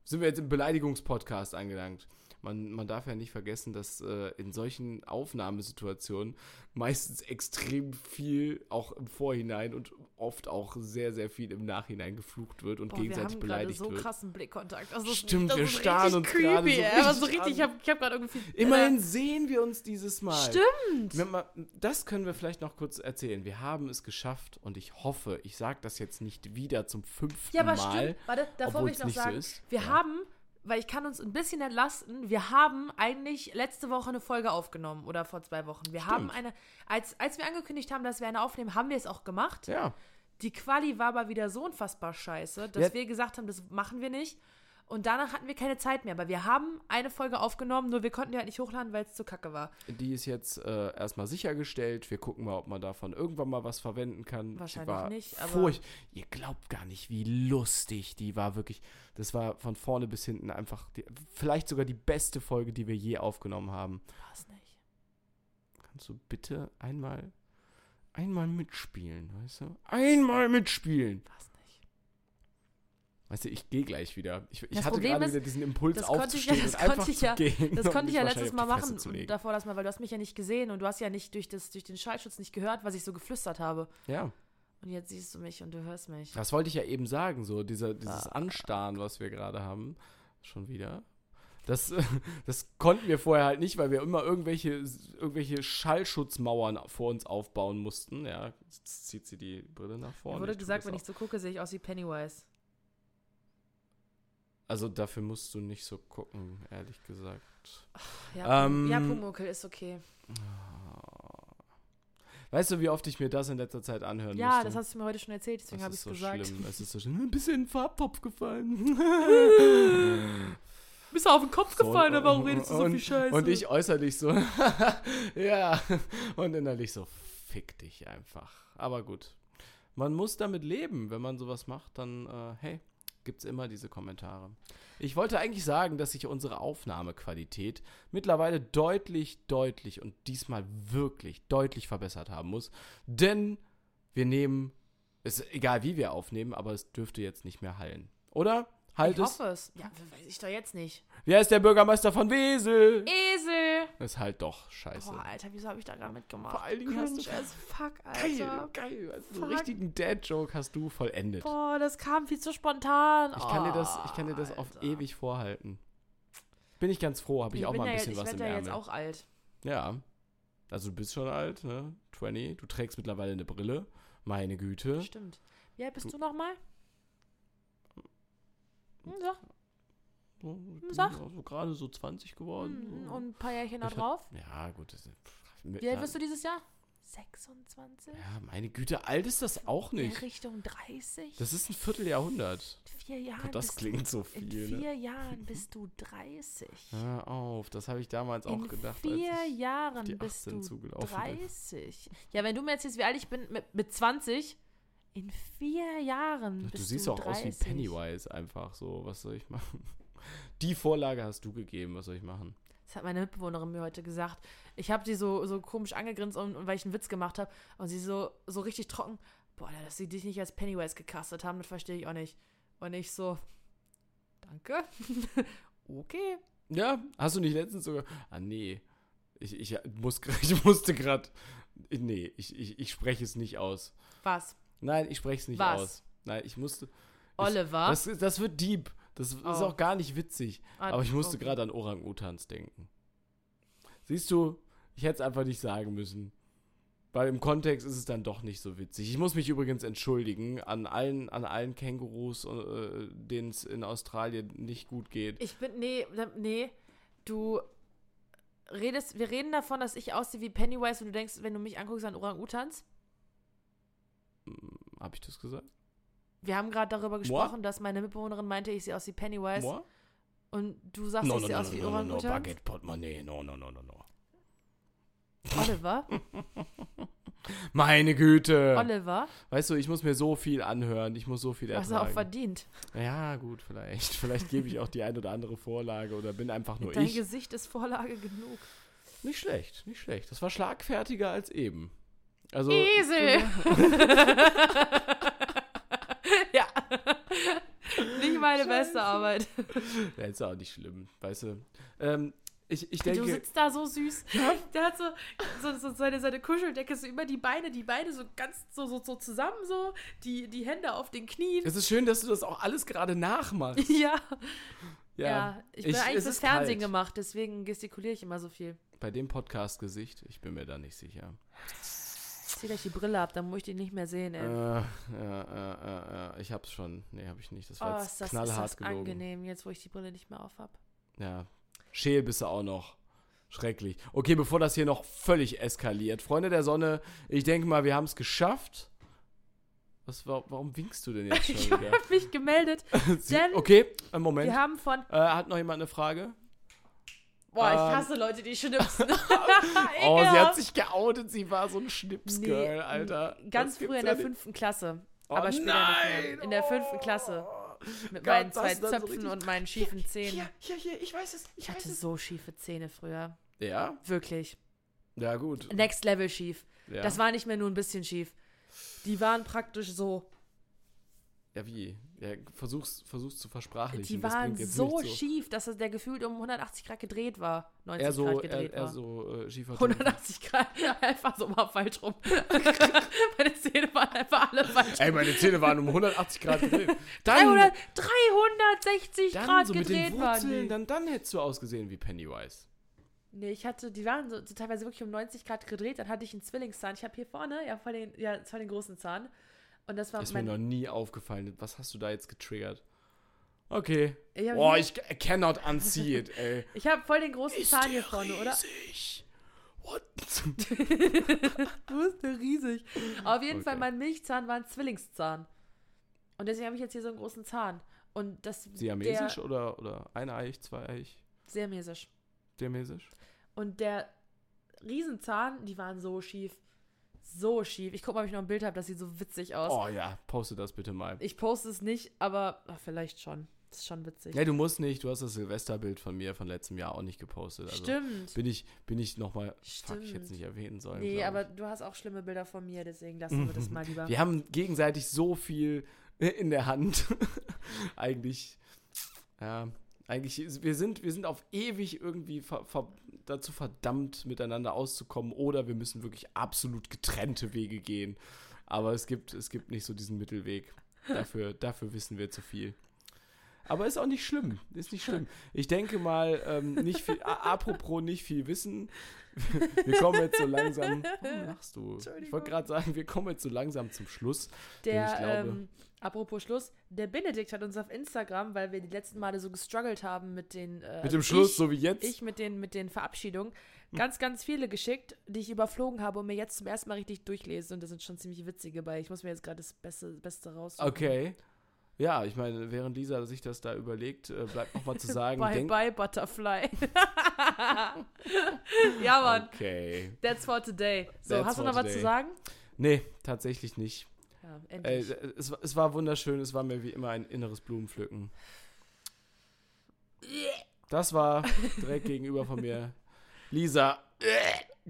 Sind wir jetzt im Beleidigungspodcast angelangt? Man, man darf ja nicht vergessen, dass äh, in solchen Aufnahmesituationen meistens extrem viel auch im Vorhinein und oft auch sehr, sehr viel im Nachhinein geflucht wird und Boah, wir gegenseitig haben gerade beleidigt so wird. krassen Blickkontakt. Das Stimmt, das wir ist starren richtig uns gerade creepy, so ey. Aber so richtig richtig, ich habe hab gerade irgendwie... Immerhin sehen wir uns dieses Mal. Stimmt. Das können wir vielleicht noch kurz erzählen. Wir haben es geschafft und ich hoffe, ich sage das jetzt nicht wieder zum fünften Ja, aber Mal. stimmt. Warte, davor will ich noch so sagen, ist. wir Ja. haben, weil ich kann uns ein bisschen entlasten, wir haben eigentlich letzte Woche eine Folge aufgenommen oder vor zwei Wochen. Wir haben Stimmt. eine, als, als wir angekündigt haben, dass wir eine aufnehmen, haben wir es auch gemacht. Ja, Die Quali war aber wieder so unfassbar scheiße, dass Ja. wir gesagt haben, das machen wir nicht. Und danach hatten wir keine Zeit mehr. Aber wir haben eine Folge aufgenommen, nur wir konnten die halt nicht hochladen, weil es zu kacke war. die ist jetzt äh, erstmal sichergestellt. Wir gucken mal, ob man davon irgendwann mal was verwenden kann. Wahrscheinlich war nicht, aber- Furcht. Ihr glaubt gar nicht, wie lustig die war. Wirklich, das war von vorne bis hinten einfach die, vielleicht sogar die beste Folge, die wir je aufgenommen haben. War's nicht. Kannst du bitte einmal, einmal mitspielen, weißt du? Einmal mitspielen. War's. Weißt du, ich gehe gleich wieder. Ich, ich hatte Problem gerade ist, wieder diesen Impuls das konnte ich ja- aufzustehen das und einfach ich zu ja- gehen. Das konnte ich ja letztes Mal machen. zu. Davor das mal, weil du hast mich ja nicht gesehen und du hast ja nicht durch, das, durch den Schallschutz nicht gehört, was ich so geflüstert habe. Ja, Und jetzt siehst du mich und du hörst mich. das wollte ich ja eben sagen, so dieser, dieses. Anstarren, was wir gerade haben. Schon wieder. Das, das konnten wir vorher halt nicht, weil wir immer irgendwelche, irgendwelche Schallschutzmauern vor uns aufbauen mussten. Ja, jetzt zieht sie die Brille nach vorne. Mir wurde gesagt, wenn ich so gucke, sehe ich aus wie Pennywise. Also dafür musst du nicht so gucken, ehrlich gesagt. Ja, Ähm, ja Pumuckl ist okay. Weißt du, wie oft ich mir das in letzter Zeit anhören Ja, musste? das hast du mir heute schon erzählt, deswegen habe ich ist es so gesagt. schlimm. Es ist so schlimm. Ein bisschen in den Farbtopf gefallen. Bist du auf den Kopf gefallen, aber warum redest du so und, viel Scheiße? Und ich äußerlich so, ja. Und innerlich so, fick dich einfach. Aber gut. Man muss damit leben. Wenn man sowas macht, dann, äh, hey, gibt's immer diese Kommentare. Ich wollte eigentlich sagen, dass sich unsere Aufnahmequalität mittlerweile deutlich, deutlich und diesmal wirklich deutlich verbessert haben muss. Denn wir nehmen, ist egal wie wir aufnehmen, aber es dürfte jetzt nicht mehr hallen. Oder? Halt ich es? hoffe es. Ja, weiß ich doch jetzt nicht. Wer ist der Bürgermeister von Wesel? Esel! Ist halt doch scheiße. Boah, Alter, wieso habe ich da gerade mitgemacht? Vor allen Dingen Cringe hast du- as fuck, Geil, Alter. geil. Also einen richtigen Dad-Joke hast du vollendet. Boah, das kam viel zu spontan. Ich kann dir das, Oh, ich kann dir das auf Alter. ewig vorhalten. Bin ich ganz froh, habe ich, auch bin mal ein ja bisschen jetzt, was ich im ja Ärmel. jetzt auch alt. Ja. Also du bist schon alt, ne? 20. Du trägst mittlerweile eine Brille. Meine Güte. Stimmt. Wie alt bist Du- du nochmal? Hm, sag. So, Ich bin Sag. auch so gerade so 20 geworden. Hm, so. Und ein paar Jährchen da drauf. Ja, gut. Das, pff, mit- Wie alt wirst du dieses Jahr? 26? Ja, meine Güte, alt ist das auch In nicht. Richtung 30? Das ist ein Vierteljahrhundert. In vier Jahren. Gott, das klingt so du, In viel, ne? vier Jahren bist du 30. Hör auf, das habe ich damals auch in gedacht. vier als ich Jahren bist 18 du zugelaufen bin. 30. Ja, wenn du mir erzählst, wie alt ich bin mit, mit 20, in vier Jahren Du siehst du auch aus wie 30. Pennywise einfach so. Was soll ich machen? Die Vorlage hast du gegeben, was soll ich machen? Das hat meine Mitbewohnerin mir heute gesagt. Ich habe sie so, so komisch angegrinst, und, und weil ich einen Witz gemacht habe. Und sie so, so richtig trocken. Boah, dass sie dich nicht als Pennywise gecastet haben, das verstehe ich auch nicht. Und ich so, danke. okay. Ja, hast du nicht letztens sogar. Ah, nee. Ich, ich, muss, ich musste gerade. Nee, ich, ich, ich spreche es nicht aus. Was? Nein, ich spreche es nicht Was? aus. Nein, ich musste. Oliver? Das, das wird deep. Das ist Oh. auch gar nicht witzig. Ah, Aber ich musste okay. gerade an Orang-Utans denken. Siehst du, ich hätte es einfach nicht sagen müssen. Weil im Kontext ist es dann doch nicht so witzig. Ich muss mich übrigens entschuldigen an allen, an allen Kängurus, äh, denen es in Australien nicht gut geht. Ich bin, nee, nee, du redest, wir reden davon, dass ich aussehe wie Pennywise und du denkst, wenn du mich anguckst an Orang-Utans. Habe ich das gesagt? Wir haben gerade darüber gesprochen, dass meine Mitbewohnerin meinte, ich sehe aus wie Pennywise Moi? und du sagst, No, ich no, sehe no, aus no, wie no, no, no, Orang-Utans. Baguette Portemonnaie, no, no, no, no, no. Oliver, Meine Güte! Oliver, Weißt du, ich muss mir so viel anhören, ich muss so viel was er auch ertragen. verdient. Ja, gut, vielleicht. Vielleicht gebe ich auch die ein oder andere Vorlage oder bin einfach nur Dein ich. Gesicht ist Vorlage genug. Nicht schlecht, nicht schlecht. Das war schlagfertiger als eben. Also, Esel! ja. Nicht meine beste Arbeit. Ja, ist auch nicht schlimm, weißt du. Ähm, ich, ich Du denke, sitzt da so süß. Der hat so, so, so seine, seine Kuscheldecke so über die Beine, die Beine so ganz so, so, so zusammen, so, die, die Hände auf den Knien. es ist schön, dass du das auch alles gerade nachmachst. Ja. Ja, Ja, ich bin eigentlich es fürs Fernsehen kalt. gemacht, deswegen gestikuliere ich immer so viel. Bei dem Podcast-Gesicht, ich bin mir da nicht sicher. Zieh gleich die Brille ab, dann muss ich die nicht mehr sehen, Äh, ey. ja, ja, ja, ich hab's schon. Nee, hab ich nicht. Das oh, war ist jetzt das, ist knallhart das gelogen. angenehm, jetzt wo ich die Brille nicht mehr auf hab. Ja. Scheel bist du auch noch. Schrecklich. Okay, bevor das hier noch völlig eskaliert. Freunde der Sonne, ich denke mal, wir haben es geschafft. Was, wa- warum winkst du denn jetzt schon Ich habe mich gemeldet. Sie- okay, einen Moment. Wir haben von. Äh, hat noch jemand eine Frage? Boah, ich Ähm. hasse Leute, die schnipsen. Oh, sie hat sich geoutet. Sie war so ein Schnipsgirl, Nee, Alter. Ganz Das früher in der fünften Klasse. Oh, aber später nein! nicht mehr. In der fünften Klasse. Mit Gott, meinen zwei so Zöpfen richtig- und meinen schiefen Zähnen. Hier, hier, hier, ich weiß es. Ich, Ich weiß hatte es. so schiefe Zähne früher. Ja? Wirklich. Ja, gut. Next Level schief. Ja. Das war nicht mehr nur ein bisschen schief. Die waren praktisch so. Ja, wie? Ja, versuch's, versuch's zu versprachlichen. Die waren so nicht schief, dass der gefühlt um 180 Grad gedreht war. 90 Eher so, Grad eher, gedreht eher war. so äh, schiefer 180 Grad, einfach so mal falsch rum. Meine Zähne waren einfach alle falsch Ey, meine Zähne waren um 180 Grad gedreht. Dann, 300, 360 dann Grad so mit den gedreht waren Wurzeln, die. dann, dann hättest du ausgesehen wie Pennywise. Nee, ich hatte, die waren so, so teilweise wirklich um 90 Grad gedreht. Dann hatte ich einen Zwillingszahn. Ich habe hier vorne, ja, voll den, ja, voll den großen Zahn. Und das war Ist mir noch nie aufgefallen. Was hast du da jetzt getriggert? Okay. Ich Boah, ich ca- cannot unsee it, ey. Ich habe voll den großen Zahn hier vorne, oder? riesig? What? Du bist ja riesig. Auf jeden Fall, Okay. mein Milchzahn war ein Zwillingszahn. Und deswegen habe ich jetzt hier so einen großen Zahn. Und das Siamesisch der oder, oder eineich, zweieich? sehr mäßig. Siamesisch? Und der Riesenzahn, die waren so schief. So schief. Ich guck mal, ob ich noch ein Bild habe, das sieht so witzig aus. Oh ja, poste das bitte mal. Ich poste es nicht, aber ach, vielleicht schon. Das ist schon witzig. Ja, du musst nicht. Du hast das Silvesterbild von mir von letztem Jahr auch nicht gepostet. Also Stimmt. Bin ich, bin ich nochmal. Fuck, ich hätte es nicht erwähnen sollen. Nee, aber du hast auch schlimme Bilder von mir, deswegen lassen wir das mal lieber. Wir haben gegenseitig so viel in der Hand. eigentlich. Ja. Eigentlich, wir sind, wir sind auf ewig irgendwie ver, ver, dazu verdammt, miteinander auszukommen oder wir müssen wirklich absolut getrennte Wege gehen. Aber es gibt, es gibt nicht so diesen Mittelweg. Dafür, dafür wissen wir zu viel. Aber ist auch nicht schlimm. Ist nicht schlimm. Ich denke mal, ähm, nicht viel, apropos nicht viel wissen. Wir kommen jetzt so langsam. Warum lachst du? Ich wollte gerade sagen, wir kommen jetzt so langsam zum Schluss. Der, ich glaube- ähm, apropos Schluss, der Benedikt hat uns auf Instagram, weil wir die letzten Male so gestruggelt haben mit den. Äh, Mit dem also Schluss, ich, so wie jetzt. Ich mit den, mit den Verabschiedungen. Ganz, ganz viele geschickt, die ich überflogen habe und mir jetzt zum ersten Mal richtig durchlese. Und da sind schon ziemlich witzige bei. Ich muss mir jetzt gerade das Beste, Beste raussuchen. okay. Ja, ich meine, während Lisa sich das da überlegt, äh, bleibt nochmal zu sagen, Bye, bye, Butterfly. ja, Mann. Okay. That's for today. So, That's hast du noch was today. zu sagen? Nee, tatsächlich nicht. Ja, endlich. es, war- es war wunderschön, es war mir wie immer ein inneres Blumenpflücken. Das war direkt gegenüber von mir. Lisa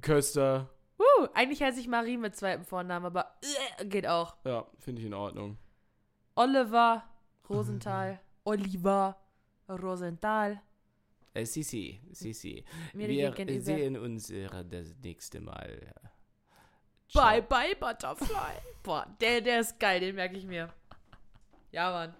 Köster. Uh, eigentlich heiße ich Marie mit zweitem Vornamen, aber geht auch. Ja, finde ich in Ordnung. Oliver Rosenthal. Oliver Rosenthal. Äh, Sisi, Sisi. Mir Wir gegenüber. sehen uns äh, das nächste Mal. Bye, bye, Butterfly. Boah, der, der ist geil, den merke ich mir. Ja, Mann.